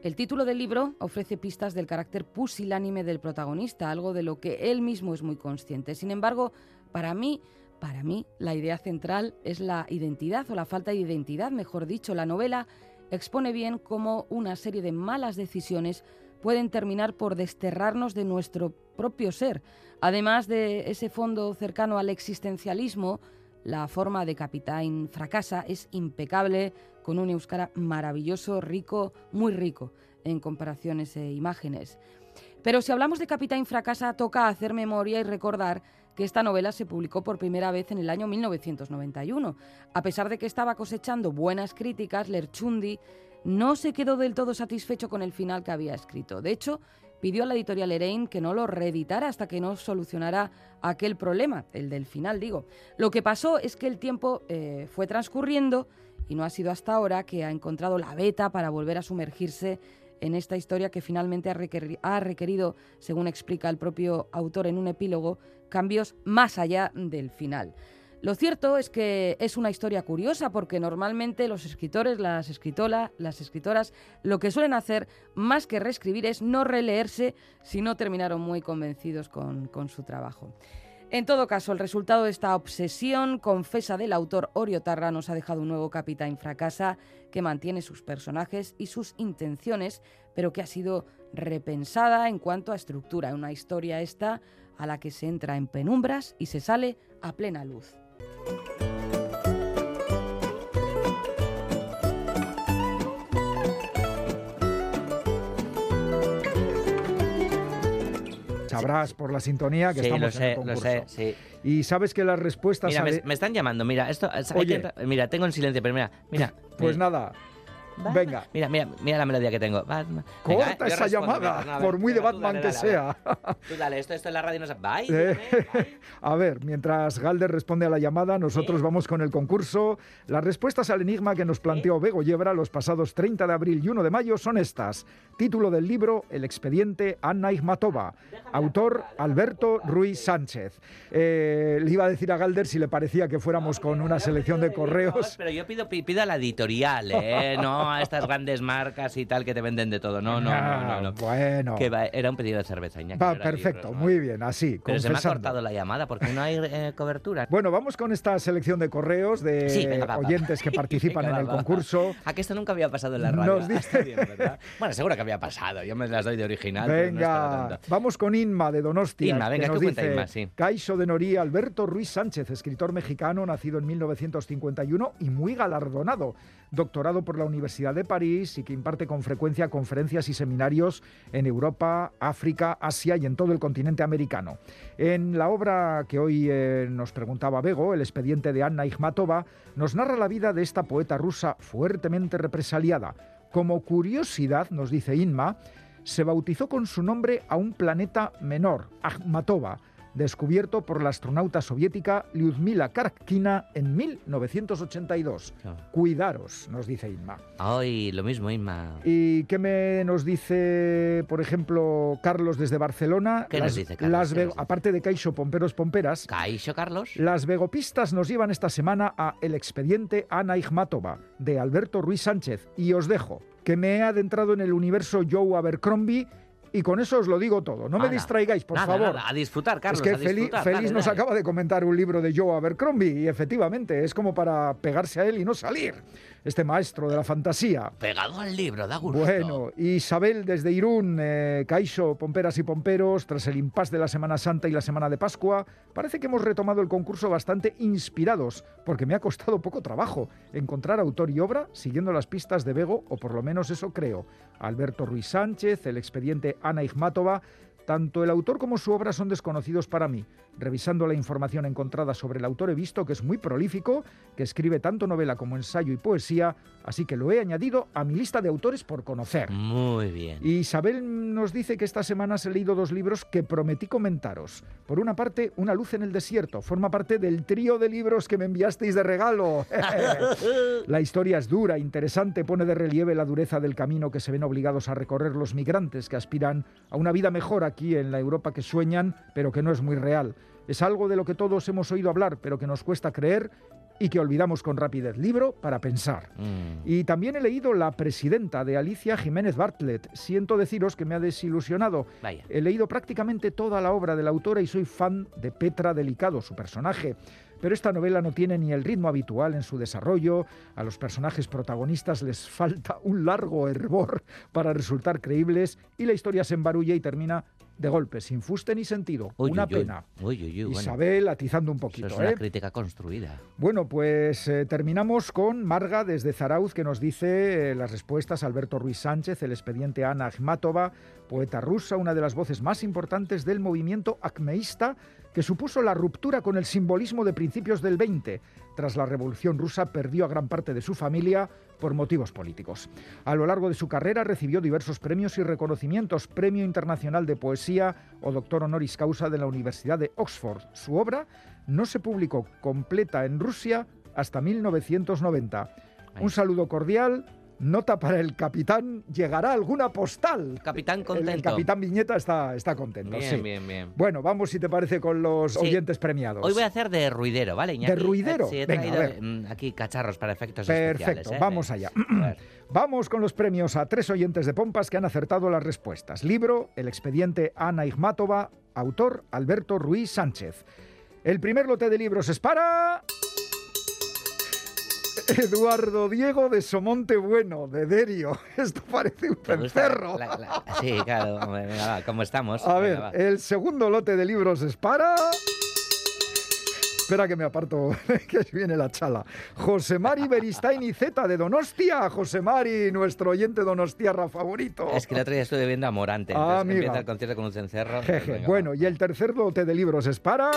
El título del libro ofrece pistas del carácter pusilánime del protagonista, algo de lo que él mismo es muy consciente. Sin embargo, para mí, para mí, la idea central es la identidad o la falta de identidad, mejor dicho. La novela expone bien cómo una serie de malas decisiones pueden terminar por desterrarnos de nuestro propio ser. Además de ese fondo cercano al existencialismo, la forma de Capitán Fracasa es impecable, con un euskara maravilloso, rico, muy rico en comparaciones e imágenes. Pero si hablamos de Capitán Fracasa, toca hacer memoria y recordar que esta novela se publicó por primera vez en el año 1991. A pesar de que estaba cosechando buenas críticas, Lerchundi no se quedó del todo satisfecho con el final que había escrito. De hecho, pidió a la editorial Erein que no lo reeditara hasta que no solucionara aquel problema, el del final, digo. Lo que pasó es que el tiempo eh, fue transcurriendo y no ha sido hasta ahora que ha encontrado la beta para volver a sumergirse en esta historia que finalmente ha, requerido, según explica el propio autor en un epílogo, cambios más allá del final. Lo cierto es que es una historia curiosa porque normalmente los escritores, las, las escritoras, lo que suelen hacer más que reescribir es no releerse si no terminaron muy convencidos con, con su trabajo. En todo caso, el resultado de esta obsesión confesa del autor Orio Tarra nos ha dejado un nuevo Capitán Fracasa que mantiene sus personajes y sus intenciones, pero que ha sido repensada en cuanto a estructura. Una historia esta a la que se entra en penumbras y se sale a plena luz. Sabrás por la sintonía que estamos en el concurso. Lo sé, sí. Y sabes que las respuestas... Mira, me, están llamando, mira, esto... mira, tengo en silencio, pero mira, mira. Pues nada, Venga. Mira, mira, mira la melodía que tengo. Corta esa llamada, por muy de Batman que sea. Tú dale, esto, esto en la radio no se... Bye, eh, A ver, mientras Galder responde a la llamada, nosotros vamos con el concurso. Las respuestas al enigma que nos planteó Bego Yebra los pasados 30 de abril y 1 de mayo son estas. Título del libro El expediente Anna Igmatova. Autor Alberto Ruiz Sánchez. Eh, le iba a decir a Galder si le parecía que fuéramos con una selección de correos. Pero yo pido, pido a la editorial, ¿eh? No a estas grandes marcas y tal que te venden de todo. No, no, no, no. Bueno. Que era un pedido de cerveza, Iñaki, Va, perfecto, muy bien, así. Pero se me ha cortado la llamada porque no hay eh, cobertura. Bueno, vamos con esta selección de correos de oyentes que participan en el concurso. A que esto nunca había pasado en la radio. Nos dice... bueno, seguro que había pasado. Yo me las doy de original. Venga, vamos con Inma de Donostia. Inma, venga, que nos dice, Inma, sí. Caiso de Noría, Alberto Ruiz Sánchez, escritor mexicano, nacido en 1951 y muy galardonado doctorado por la Universidad de París y que imparte con frecuencia conferencias y seminarios en Europa, África, Asia y en todo el continente americano. En la obra que hoy eh, nos preguntaba Bego, El expediente de Anna Ikhmatova, nos narra la vida de esta poeta rusa fuertemente represaliada. Como curiosidad, nos dice Inma, se bautizó con su nombre a un planeta menor, Akhmatova, descubierto por la astronauta soviética Lyudmila Karkina en 1982. Cuidaros, nos dice Inma. Ay, lo mismo, Inma. ¿Y qué me nos dice, por ejemplo, Carlos desde Barcelona? ¿Qué nos dice Carlos? aparte de Caixo Pomperos Pomperas. ¿Caixo, Carlos? Las vegopistas nos llevan esta semana a El expediente Ana Igmatova, de Alberto Ruiz Sánchez. Y os dejo que me he adentrado en el universo Joe Abercrombie y con eso os lo digo todo. No me distraigáis, por favor. A disfrutar, Carlos. Es que Feliz, nos acaba de comentar un libro de Joe Abercrombie y efectivamente es como para pegarse a él y no salir este maestro de la fantasía. Pegado al libro, da gusto. Bueno, Isabel desde Irún, eh, Caixo, Pomperas y Pomperos, tras el impasse de la Semana Santa y la Semana de Pascua, parece que hemos retomado el concurso bastante inspirados, porque me ha costado poco trabajo encontrar autor y obra siguiendo las pistas de Bego, o por lo menos eso creo. Alberto Ruiz Sánchez, el expediente Ana Igmatova, tanto el autor como su obra son desconocidos para mí. Revisando la información encontrada sobre el autor he visto que es muy prolífico, que escribe tanto novela como ensayo y poesía, así que lo he añadido a mi lista de autores por conocer. Muy bien. Isabel nos dice que esta semana he leído dos libros que prometí comentaros. Por una parte, Una luz en el desierto. Forma parte del trío de libros que me enviasteis de regalo. la historia es dura, interesante, pone de relieve la dureza del camino que se ven obligados a recorrer los migrantes que aspiran a una vida mejor aquí en la Europa que sueñan, pero que no es muy real. Es algo de lo que todos hemos oído hablar, pero que nos cuesta creer y que olvidamos con rapidez. Libro para pensar. Mm. Y también he leído La Presidenta de Alicia Jiménez Bartlett. Siento deciros que me ha desilusionado. Vaya. He leído prácticamente toda la obra de la autora y soy fan de Petra Delicado, su personaje. Pero esta novela no tiene ni el ritmo habitual en su desarrollo, a los personajes protagonistas les falta un largo hervor para resultar creíbles y la historia se embarulla y termina de golpe, sin fuste ni sentido. Uy, una uy, pena. Uy, uy, uy, bueno. Isabel atizando un Eso poquito. es una ¿eh? crítica construida. Bueno, pues eh, terminamos con Marga desde Zarauz, que nos dice eh, las respuestas. Alberto Ruiz Sánchez, el expediente Ana Akhmatova, poeta rusa, una de las voces más importantes del movimiento acmeísta, que supuso la ruptura con el simbolismo de principios del 20. Tras la Revolución rusa perdió a gran parte de su familia por motivos políticos. A lo largo de su carrera recibió diversos premios y reconocimientos, Premio Internacional de Poesía o Doctor Honoris Causa de la Universidad de Oxford. Su obra no se publicó completa en Rusia hasta 1990. Ahí. Un saludo cordial. Nota para el capitán. Llegará alguna postal. Capitán El- contento. El, capitán Viñeta está, está contento. Bien, sí. bien, bien. Bueno, vamos si te parece con los Sí. oyentes premiados. Hoy voy a hacer de ruidero, ¿vale, Iñaki? ¿De ruidero? Sí, he Venga, a mm, aquí cacharros para efectos Perfecto, especiales. ¿eh? vamos allá. Vamos con los premios a tres oyentes de Pompas que han acertado las respuestas. Libro, El expediente Ana Igmátova, autor Alberto Ruiz Sánchez. El primer lote de libros es para... Eduardo Diego de Somonte Bueno, de Derio. Esto parece un ¿Te gusta cencerro. la- la- Sí, claro. Venga, va, ¿cómo estamos? A ver, el segundo lote de libros es para... Espera que me aparto, que viene la chala. José Mari Beristain Z de Donostia. José Mari, nuestro oyente donostiarra favorito. Es que el otro día estuve viendo a Morante. Ah, Entonces empieza el concierto con un cencerro. Jeje. Venga, Bueno, va. y el tercer lote de libros es para...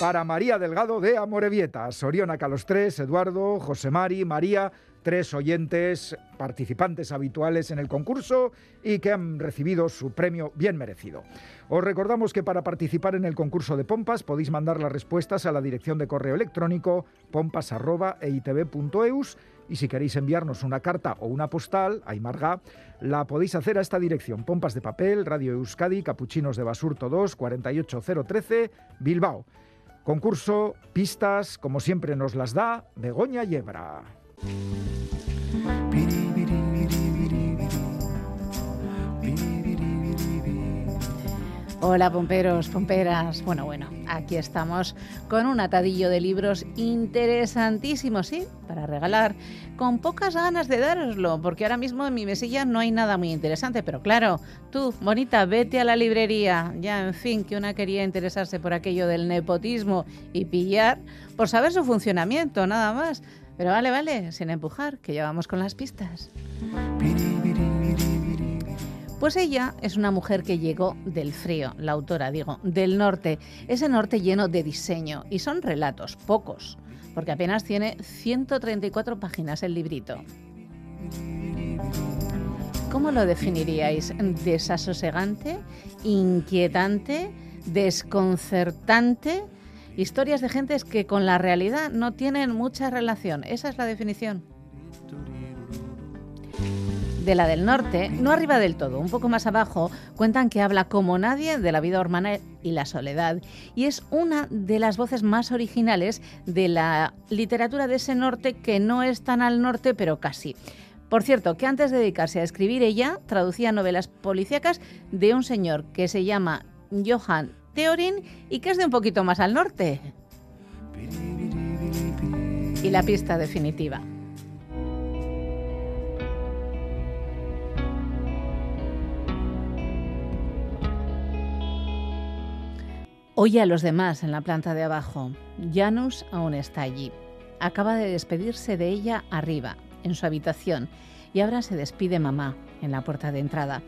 Para María Delgado de Amorebieta. Soriona Calostres, Eduardo, José Mari, María, tres oyentes participantes habituales en el concurso y que han recibido su premio bien merecido. Os recordamos que para participar en el concurso de pompas podéis mandar las respuestas a la dirección de correo electrónico pompas.eitv.eus y si queréis enviarnos una carta o una postal a la podéis hacer a esta dirección: Pompas de Papel, Radio Euskadi, Capuchinos de Basurto 2, 48013, Bilbao. Concurso, pistas, como siempre nos las da Begoña Yebra. Hola pomperos, pomperas. Bueno, bueno, aquí estamos con un atadillo de libros interesantísimos, sí, para regalar, con pocas ganas de daroslo, porque ahora mismo en mi mesilla no hay nada muy interesante, pero claro, tú, bonita, vete a la librería. Ya, en fin, que una quería interesarse por aquello del nepotismo y pillar, por saber su funcionamiento, nada más. Pero vale, vale, sin empujar, que ya vamos con las pistas. Pues ella es una mujer que llegó del frío, la autora, digo, del norte, ese norte lleno de diseño, y son relatos, pocos, porque apenas tiene 134 páginas el librito. ¿Cómo lo definiríais? ¿Desasosegante? ¿Inquietante? ¿Desconcertante? Historias de gentes que con la realidad no tienen mucha relación. Esa es la definición de la del norte, no arriba del todo, un poco más abajo, cuentan que habla como nadie de la vida humana y la soledad. Y es una de las voces más originales de la literatura de ese norte que no es tan al norte, pero casi. Por cierto, que antes de dedicarse a escribir ella, traducía novelas policíacas de un señor que se llama Johann Theorin y que es de un poquito más al norte. Y la pista definitiva. Oye a los demás en la planta de abajo. Janus aún está allí. Acaba de despedirse de ella arriba, en su habitación, y ahora se despide mamá en la puerta de entrada.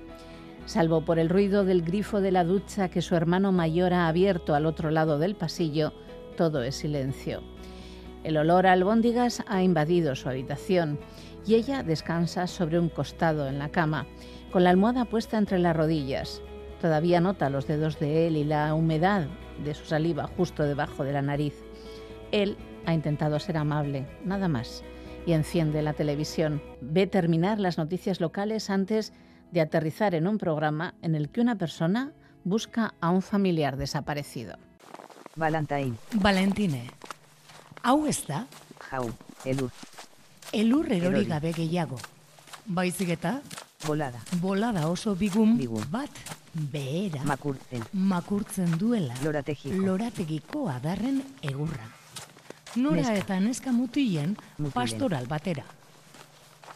Salvo por el ruido del grifo de la ducha que su hermano mayor ha abierto al otro lado del pasillo, todo es silencio. El olor a albóndigas ha invadido su habitación y ella descansa sobre un costado en la cama, con la almohada puesta entre las rodillas. Todavía nota los dedos de él y la humedad de su saliva justo debajo de la nariz. Él ha intentado ser amable, nada más, y enciende la televisión. Ve terminar las noticias locales antes de aterrizar en un programa en el que una persona busca a un familiar desaparecido. Valentine. Valentine. Hau ez da? Jau, elur. Elur erori gabe gehiago. Baizik eta? Bolada. Bolada oso bigun, Bigun. bat behera Makurtzen. makurtzen duela Lorategiko. lorategiko adarren egurra. Nora Neska. eta neska mutilen Mutilen. pastoral batera.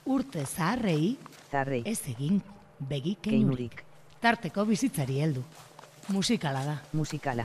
Urte zaharrei Zarrei. ez egin begi keinurik. Keinurik. Tarteko bizitzari heldu. Musikala da. Musikala.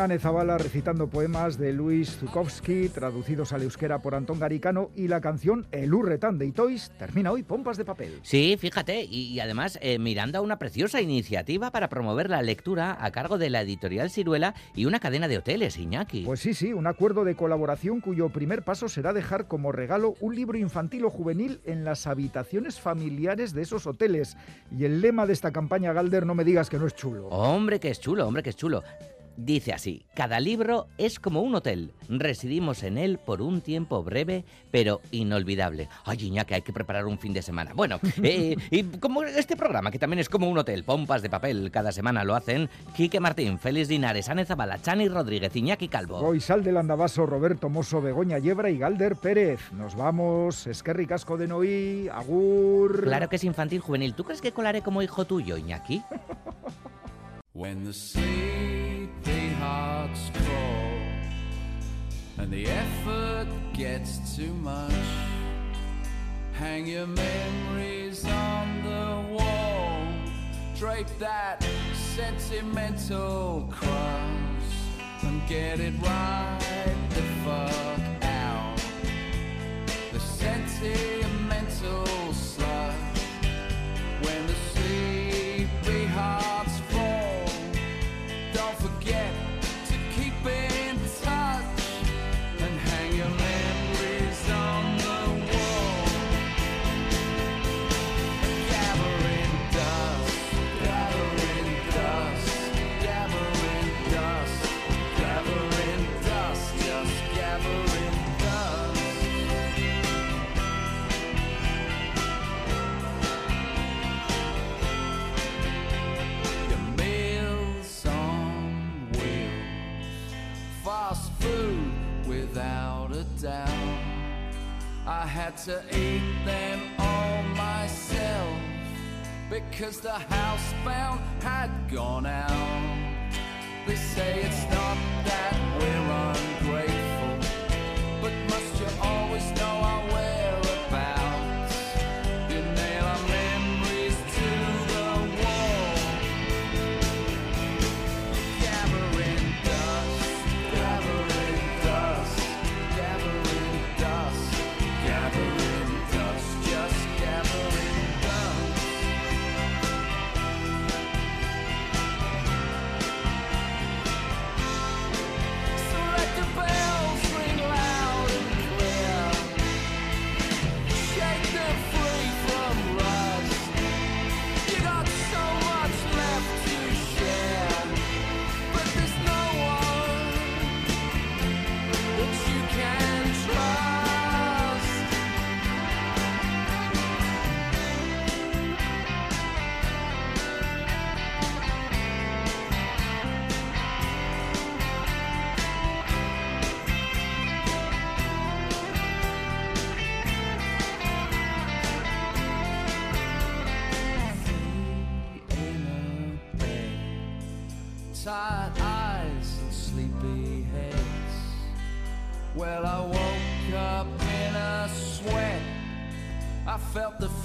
Anne Zabala recitando poemas de Luis Zukovsky, traducidos al euskera por Antón Garicano, y la canción El Urretán de Itois termina hoy Pompas de Papel. Sí, fíjate, y, y además eh, Miranda una preciosa iniciativa para promover la lectura a cargo de la editorial Ciruela y una cadena de hoteles, Iñaki. Pues sí, sí, un acuerdo de colaboración cuyo primer paso será dejar como regalo un libro infantil o juvenil en las habitaciones familiares de esos hoteles. Y el lema de esta campaña, Galder, no me digas que no es chulo. Hombre, que es chulo, hombre, que es chulo. Dice así, cada libro es como un hotel. Residimos en él por un tiempo breve, pero inolvidable. Ay, Iñaki, hay que preparar un fin de semana. Bueno, eh, y como este programa, que también es como un hotel, pompas de papel, cada semana lo hacen Quique Martín, Félix Linares, Ane Zabala, Chani Rodríguez, Iñaki Calvo. Goizal del Andabaso, Roberto Mosso, Begoña Yebra y Galder Pérez. Nos vamos, Esquerri Casco de Noí, Agur. Claro que es infantil juvenil. ¿Tú crees que colaré como hijo tuyo, Iñaki? When the sleepy hearts call and the effort gets too much, hang your memories on the wall, drape that sentimental cross and get it right the fuck out. The sentimental to eat them all myself because the housebound had gone out. They say it's not that we're ungrateful,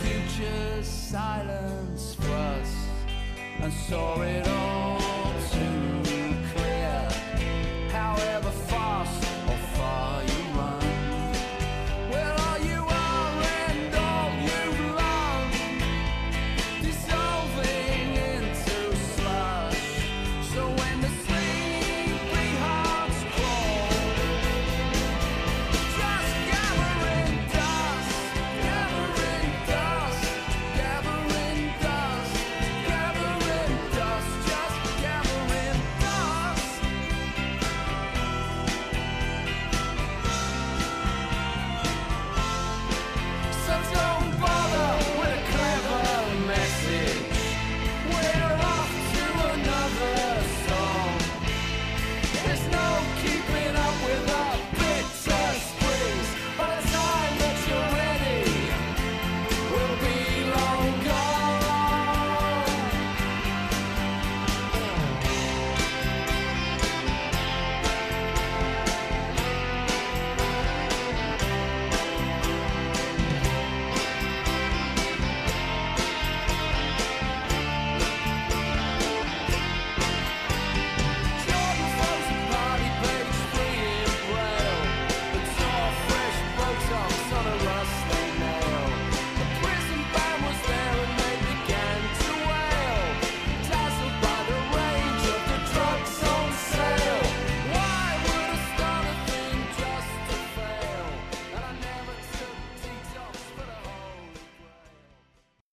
future's silence thrust and saw it all too